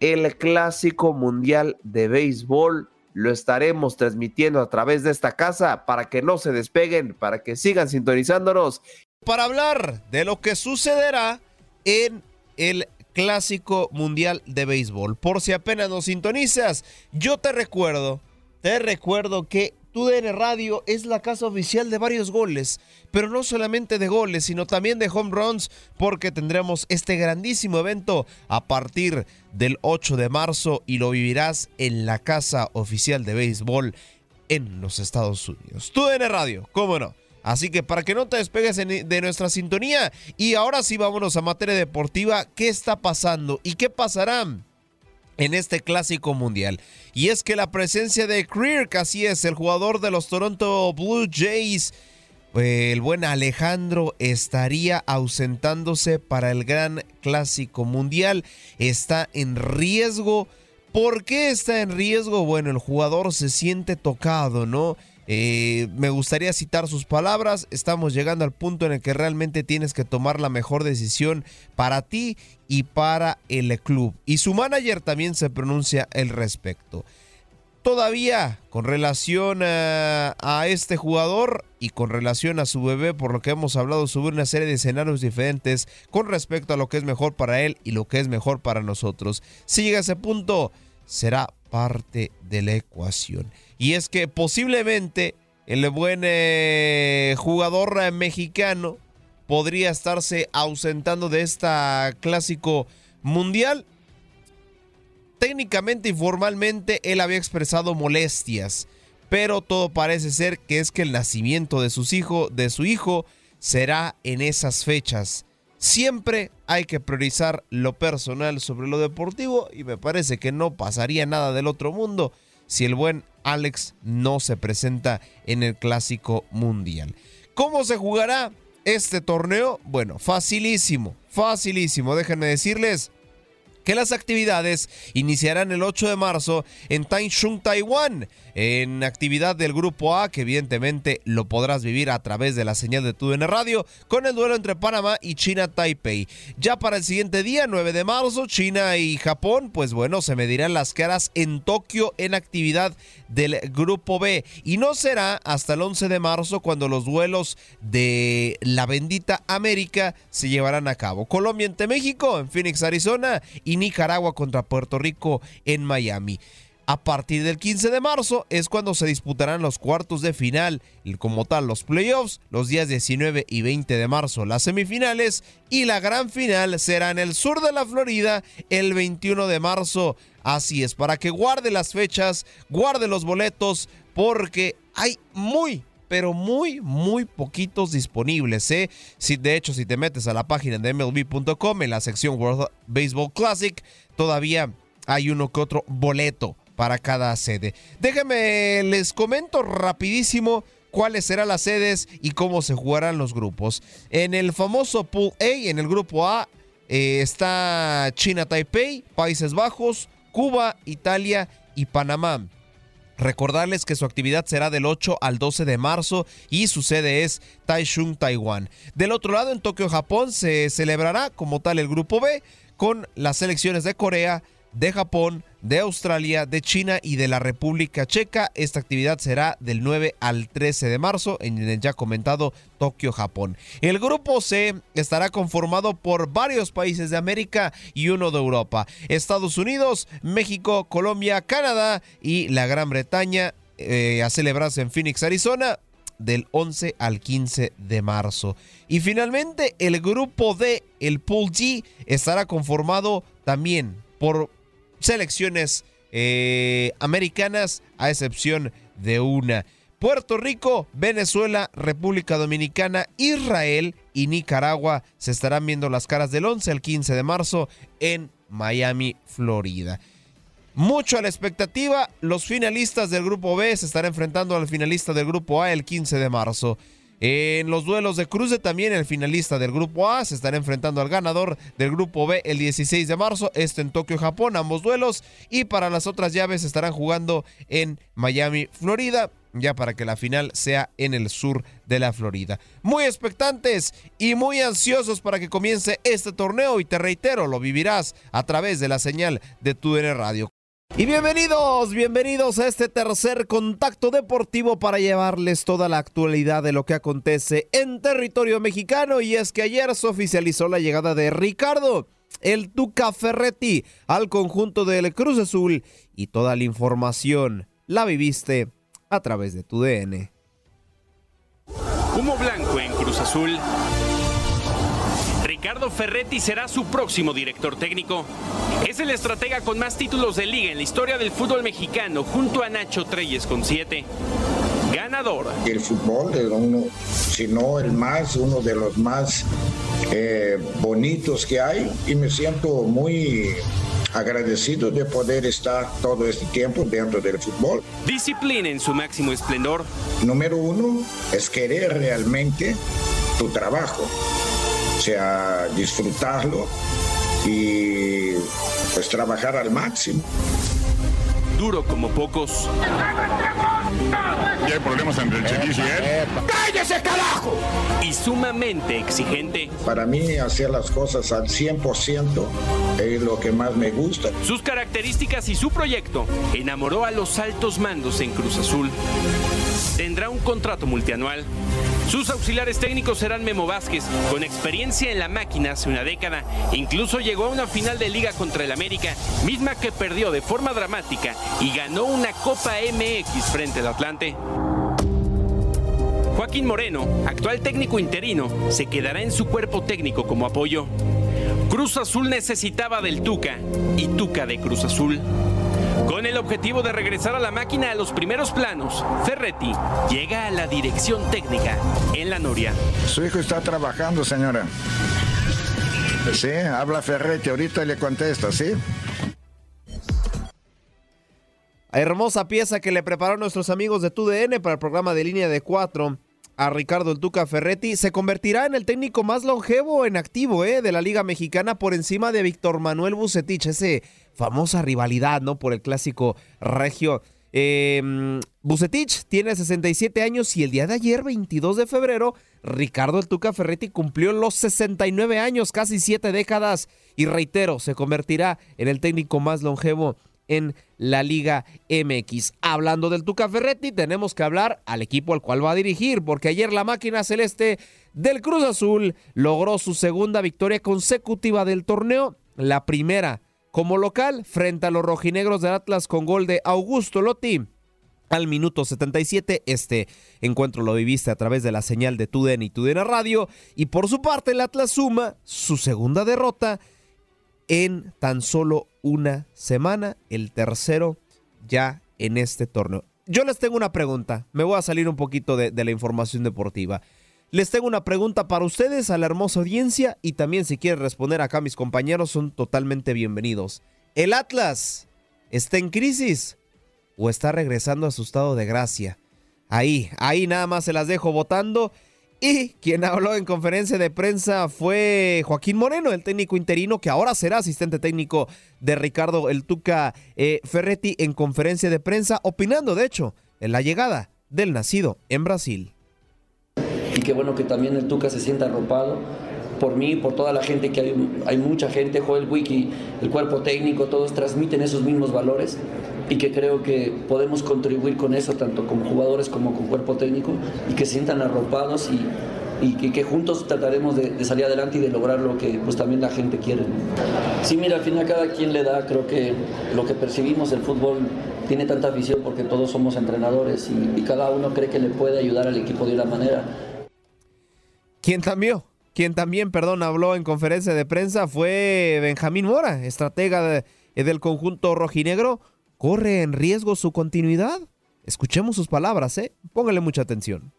El Clásico Mundial de Béisbol lo estaremos transmitiendo a través de esta casa para que no se despeguen, para que sigan sintonizándonos. Para hablar de lo que sucederá en el Clásico Mundial de Béisbol. Por si apenas nos sintonizas, yo te recuerdo, te recuerdo que TUDN Radio es la casa oficial de varios goles, pero no solamente de goles, sino también de home runs, porque tendremos este grandísimo evento a partir del 8 de marzo y lo vivirás en la casa oficial de béisbol en los Estados Unidos. TUDN Radio, cómo no. Así que para que no te despegues de nuestra sintonía, y ahora sí vámonos a materia deportiva, ¿qué está pasando y qué pasará? En este clásico mundial. Y es que la presencia de Kirk, así es, el jugador de los Toronto Blue Jays, eh, el buen Alejandro estaría ausentándose para el gran clásico mundial. Está en riesgo. ¿Por qué está en riesgo? Bueno, el jugador se siente tocado, ¿no? Eh, me gustaría citar sus palabras. Estamos llegando al punto en el que realmente tienes que tomar la mejor decisión para ti y para el club. Y su manager también se pronuncia al respecto. Todavía con relación a, este jugador y con relación a su bebé, por lo que hemos hablado sobre una serie de escenarios diferentes con respecto a lo que es mejor para él y lo que es mejor para nosotros. Si llega a ese punto, será parte de la ecuación. Y es que posiblemente el buen eh, jugador eh, mexicano podría estarse ausentando de esta clásico mundial. Técnicamente y formalmente él había expresado molestias, pero todo parece ser que es que el nacimiento de, sus hijo, de su hijo será en esas fechas. Siempre hay que priorizar lo personal sobre lo deportivo y me parece que no pasaría nada del otro mundo si el buen Alex no se presenta en el Clásico Mundial. ¿Cómo se jugará este torneo? Bueno, facilísimo, facilísimo. Déjenme decirles que las actividades iniciarán el 8 de marzo en Taichung, Taiwán, en actividad del Grupo A, que evidentemente lo podrás vivir a través de la señal de TUDN Radio, con el duelo entre Panamá y China Taipei. Ya para el siguiente día, 9 de marzo, China y Japón, pues bueno, se medirán las caras en Tokio en actividad del Grupo B. Y no será hasta el 11 de marzo cuando los duelos de la bendita América se llevarán a cabo. Colombia ante México en Phoenix, Arizona Nicaragua contra Puerto Rico en Miami. A partir del 15 de marzo es cuando se disputarán los cuartos de final y como tal los playoffs, los días 19 y 20 de marzo las semifinales y la gran final será en el sur de la Florida el 21 de marzo. Así es, para que guarde las fechas, guarde los boletos porque hay muy, pero muy, muy poquitos disponibles. ¿eh? Si, de hecho, si te metes a la página de MLB.com en la sección World Baseball Classic, todavía hay uno que otro boleto para cada sede. Déjenme, les comento rapidísimo cuáles serán las sedes y cómo se jugarán los grupos. En el famoso Pool A, en el grupo A, eh, está China Taipei, Países Bajos, Cuba, Italia y Panamá. Recordarles que su actividad será del 8 al 12 de marzo y su sede es Taichung, Taiwán. Del otro lado, en Tokio, Japón, se celebrará como tal el grupo B con las selecciones de Corea, de Japón, de Australia, de China y de la República Checa. Esta actividad será del 9 al 13 de marzo en el ya comentado Tokio, Japón. El grupo C estará conformado por varios países de América y uno de Europa. Estados Unidos, México, Colombia, Canadá y la Gran Bretaña eh, a celebrarse en Phoenix, Arizona del 11 al 15 de marzo. Y finalmente el grupo D, el Pool G, estará conformado también por selecciones eh, americanas, a excepción de una. Puerto Rico, Venezuela, República Dominicana, Israel y Nicaragua se estarán viendo las caras del 11 al 15 de marzo en Miami, Florida. Mucho a la expectativa, los finalistas del grupo B se estarán enfrentando al finalista del grupo A el 15 de marzo. En los duelos de cruce también el finalista del grupo A se estará enfrentando al ganador del grupo B el 16 de marzo, esto en Tokio, Japón, ambos duelos. Y para las otras llaves estarán jugando en Miami, Florida, ya para que la final sea en el sur de la Florida. Muy expectantes y muy ansiosos para que comience este torneo y te reitero, lo vivirás a través de la señal de TUDN Radio. Y bienvenidos, bienvenidos a este tercer contacto deportivo para llevarles toda la actualidad de lo que acontece en territorio mexicano. Y es que ayer se oficializó la llegada de Ricardo, el Tuca Ferretti, al conjunto del Cruz Azul. Y toda la información la viviste a través de tu DN. Humo blanco en Cruz Azul. Ricardo Ferretti será su próximo director técnico. Es el estratega con más títulos de liga en la historia del fútbol mexicano, junto a Nacho Treyes con siete. Ganador. El fútbol es uno, si no el más, uno de los más eh, bonitos que hay y me siento muy agradecido de poder estar todo este tiempo dentro del fútbol. Disciplina en su máximo esplendor. Número uno es querer realmente tu trabajo o sea, disfrutarlo y pues trabajar al máximo. Duro como pocos. Y hay problemas entre el Chequis y él. ¡Cállese, carajo! Y sumamente exigente. Para mí, hacer las cosas al 100% es lo que más me gusta. Sus características y su proyecto enamoró a los altos mandos en Cruz Azul. Tendrá un contrato multianual. Sus auxiliares técnicos serán Memo Vázquez, con experiencia en la máquina hace una década. Incluso llegó a una final de liga contra el América, misma que perdió de forma dramática y ganó una Copa MX frente al Atlante. Joaquín Moreno, actual técnico interino, se quedará en su cuerpo técnico como apoyo. Cruz Azul necesitaba del Tuca y Tuca de Cruz Azul. Con el objetivo de regresar a la máquina a los primeros planos, Ferretti llega a la dirección técnica en la Noria. Su hijo está trabajando, señora. Sí, habla Ferretti, ahorita le contesta, ¿sí? Hermosa pieza que le prepararon nuestros amigos de TUDN para el programa de línea de cuatro a Ricardo El Tuca Ferretti. Se convertirá en el técnico más longevo en activo ¿eh? de la Liga Mexicana por encima de Víctor Manuel Bucetich. Ese famosa rivalidad, ¿no? Por el clásico regio. Eh, Bucetich tiene 67 años y el día de ayer, 22 de febrero, Ricardo El Tuca Ferretti cumplió los 69 años, casi siete décadas. Y reitero, se convertirá en el técnico más longevo en la Liga MX. Hablando del Tuca Ferretti, tenemos que hablar al equipo al cual va a dirigir, porque ayer la máquina celeste del Cruz Azul logró su segunda victoria consecutiva del torneo, la primera como local frente a los rojinegros del Atlas con gol de Augusto Lotti. Al minuto 77, este encuentro lo viviste a través de la señal de Tuden y Tuden Radio. Y por su parte, el Atlas suma su segunda derrota en tan solo una semana, el tercero ya en este torneo. Yo les tengo una pregunta, me voy a salir un poquito de, de, la información deportiva. Les tengo una pregunta para ustedes, a la hermosa audiencia, y también si quieren responder acá mis compañeros son totalmente bienvenidos. ¿El Atlas está en crisis o está regresando a su estado de gracia? ahí, ahí nada más se las dejo votando. Y quien habló en conferencia de prensa fue Joaquín Moreno, el técnico interino que ahora será asistente técnico de Ricardo El Tuca eh, Ferretti en conferencia de prensa, opinando de hecho en la llegada del nacido en Brasil. Y qué bueno que también el Tuca se sienta arropado por mí, por toda la gente, que hay, hay mucha gente, Joel Wiki, el cuerpo técnico, todos transmiten esos mismos valores y que creo que podemos contribuir con eso, tanto como jugadores como con cuerpo técnico, y que se sientan arropados y, y que, juntos trataremos de, salir adelante y de lograr lo que pues también la gente quiere. Sí, mira, al final cada quien le da, creo que lo que percibimos el fútbol tiene tanta afición porque todos somos entrenadores y cada uno cree que le puede ayudar al equipo de una manera. ¿Quién también? Quien también, perdón, habló en conferencia de prensa fue Benjamín Mora, estratega de, del conjunto rojinegro. ¿Corre en riesgo su continuidad? Escuchemos sus palabras, ¿eh? Póngale mucha atención.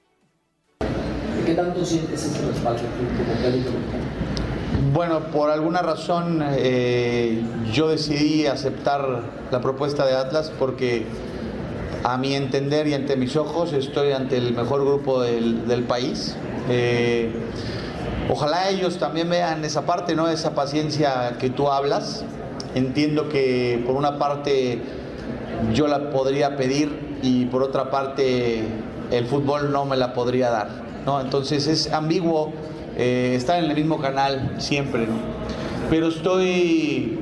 ¿Qué tanto sientes ese respaldo como? Bueno, por alguna razón eh, yo decidí aceptar la propuesta de Atlas porque a mi entender y ante mis ojos estoy ante el mejor grupo del, del país. Eh, ojalá ellos también vean esa parte, ¿no? Esa paciencia que tú hablas. Entiendo que por una parte yo la podría pedir y por otra parte el fútbol no me la podría dar, ¿no? Entonces es ambiguo eh, estar en el mismo canal siempre, ¿no? Pero estoy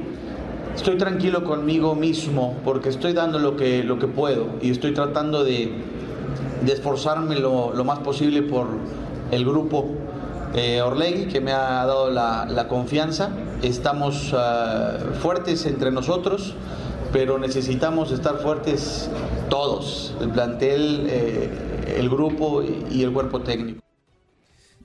estoy tranquilo conmigo mismo porque estoy dando lo que, lo que puedo y estoy tratando de, de esforzarme lo, lo, más posible por el grupo eh, que me ha dado la, la confianza. Estamos uh, fuertes entre nosotros, pero necesitamos estar fuertes todos, el plantel, eh, el grupo y el cuerpo técnico.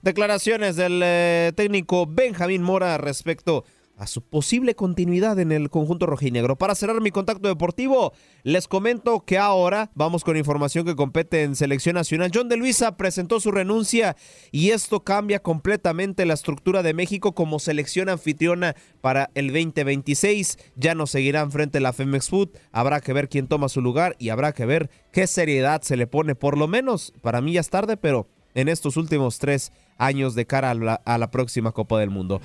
Declaraciones del eh, técnico Benjamín Mora respecto a su posible continuidad en el conjunto rojinegro. Para cerrar mi contacto deportivo, les comento que ahora vamos con información que compete en selección nacional. John de Luisa presentó su renuncia y esto cambia completamente la estructura de México como selección anfitriona para el 2026. Ya no seguirán frente a la Femex Food, habrá que ver quién toma su lugar y habrá que ver qué seriedad se le pone, por lo menos para mí ya es tarde, pero en estos últimos tres años de cara a la, a la próxima Copa del Mundo.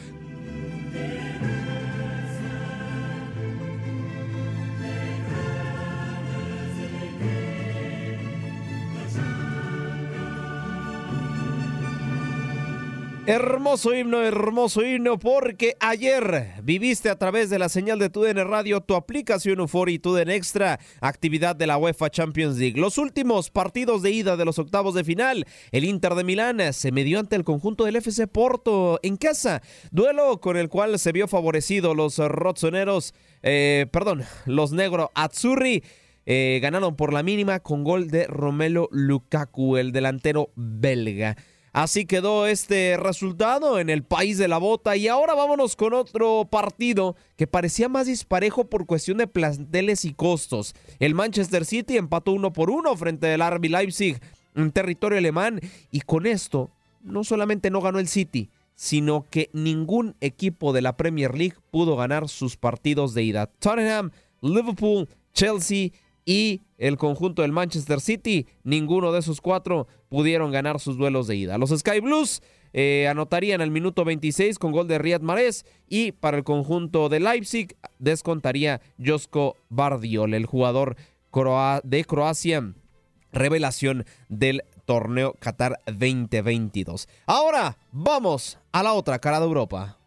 Hermoso himno, hermoso himno, porque ayer viviste a través de la señal de TUDN Radio, tu aplicación Euforia y TUDN Extra, actividad de la UEFA Champions League. Los últimos partidos de ida de los octavos de final, el Inter de Milán se medió ante el conjunto del FC Porto en casa, duelo con el cual se vio favorecido los rotzoneros, eh, perdón, los negro Azzurri. Eh, ganaron por la mínima con gol de Romelo Lukaku, el delantero belga. Así quedó este resultado en el país de la bota y ahora vámonos con otro partido que parecía más disparejo por cuestión de planteles y costos. El Manchester City empató uno por uno frente al RB Leipzig en territorio alemán y con esto no solamente no ganó el City, sino que ningún equipo de la Premier League pudo ganar sus partidos de ida. Tottenham, Liverpool, Chelsea y el conjunto del Manchester City, ninguno de esos cuatro pudieron ganar sus duelos de ida. Los Sky Blues eh, anotarían al minuto 26 con gol de Riyad Mahrez y para el conjunto de Leipzig descontaría Josko Bardiol, el jugador de Croacia, revelación del torneo Qatar 2022. Ahora vamos a la otra cara de Europa.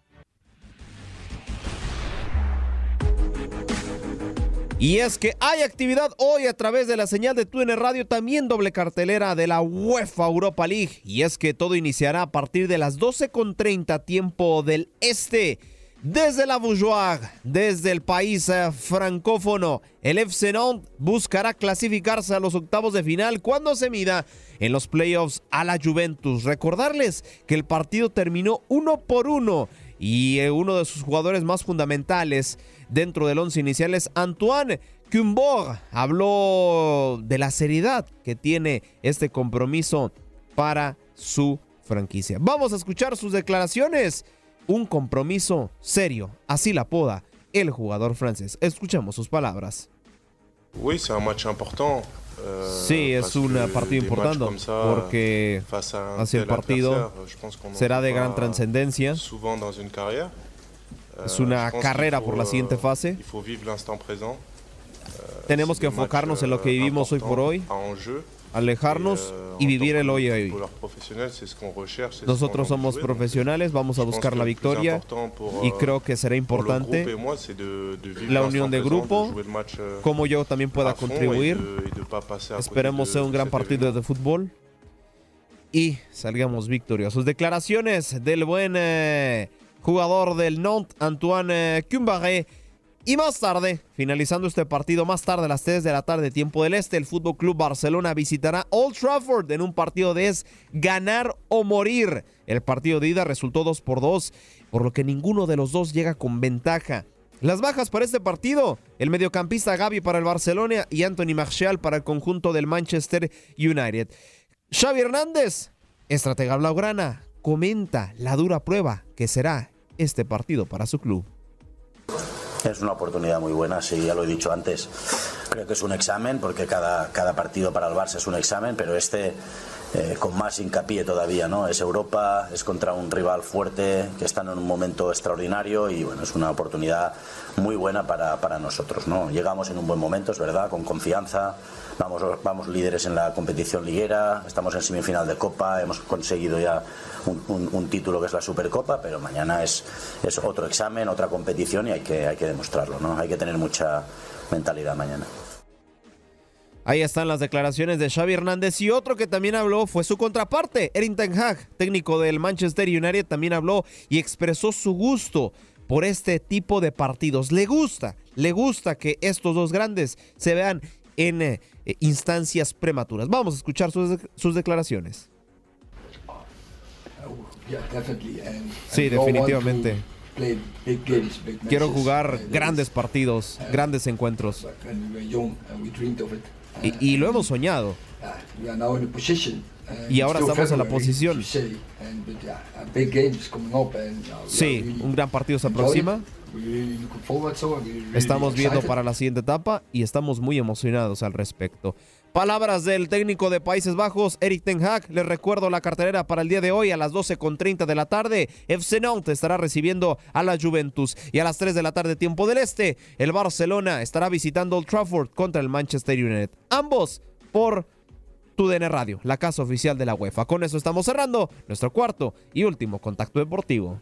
Y es que hay actividad hoy a través de la señal de TUN Radio, también doble cartelera de la UEFA Europa League. Y es que todo iniciará a partir de las 12.30 tiempo del este. Desde la Bourgeois, desde el país eh, francófono, el FC Nantes buscará clasificarse a los octavos de final cuando se mida en los playoffs a la Juventus. Recordarles que el partido terminó uno por uno y eh, uno de sus jugadores más fundamentales dentro del once inicial es Antoine Cumbor. Habló de la seriedad que tiene este compromiso para su franquicia. Vamos a escuchar sus declaraciones. Un compromiso serio, así la poda el jugador francés. Escuchemos sus palabras. Oui, c'est un match important. Sí, es un partido importante porque hacia el partido será de gran trascendencia. Es una carrera por la siguiente fase. Tenemos que enfocarnos en lo que vivimos hoy por hoy, alejarnos y vivir el hoy hoy. Nosotros somos profesionales, vamos a buscar la victoria y creo que será importante la unión de grupo, como yo también pueda contribuir. Esperemos ser un gran partido de fútbol y salgamos victoriosos. Declaraciones del buen eh, jugador del Nantes, Antoine Cumbaré. Y más tarde, finalizando este partido, más tarde a las 3 de la tarde, tiempo del este, el Fútbol Club Barcelona visitará Old Trafford en un partido de es ganar o morir. El partido de ida resultó 2 por 2, por lo que ninguno de los dos llega con ventaja. Las bajas para este partido, el mediocampista Gaby para el Barcelona y Anthony Martial para el conjunto del Manchester United. Xavi Hernández, estratega blaugrana, comenta la dura prueba que será este partido para su club. Es una oportunidad muy buena, sí, ya lo he dicho antes. Creo que es un examen, porque cada, cada partido para el Barça es un examen, pero este eh, con más hincapié todavía, ¿no? Es Europa, es contra un rival fuerte, que están en un momento extraordinario y bueno, es una oportunidad muy buena para, para nosotros, ¿no? Llegamos en un buen momento, es verdad, con confianza, vamos, vamos líderes en la competición liguera, estamos en semifinal de Copa, hemos conseguido ya un, título que es la Supercopa, pero mañana es, es otro examen, otra competición y hay que, hay que demostrarlo, ¿no? Hay que tener mucha mentalidad mañana. Ahí están las declaraciones de Xavi Hernández y otro que también habló fue su contraparte, Erin Ten Hag, técnico del Manchester United, también habló y expresó su gusto por este tipo de partidos. Le gusta, le gusta que estos dos grandes se vean en eh, instancias prematuras. Vamos a escuchar sus, sus declaraciones. Sí, definitivamente. Quiero jugar grandes partidos, grandes encuentros. Y, y lo hemos soñado. Y ahora estamos en la posición. Sí, un gran partido se aproxima. Estamos viendo para la siguiente etapa y estamos muy emocionados al respecto. Palabras del técnico de Países Bajos, Eric Ten Hag. Les recuerdo la cartelera para el día de hoy a las 12.30 de la tarde. FC Nantes estará recibiendo a la Juventus. Y a las 3 de la tarde, tiempo del este, el Barcelona estará visitando Old Trafford contra el Manchester United. Ambos por TUDN Radio, la casa oficial de la UEFA. Con eso estamos cerrando nuestro cuarto y último contacto deportivo.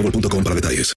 boostmobile.com para detalles.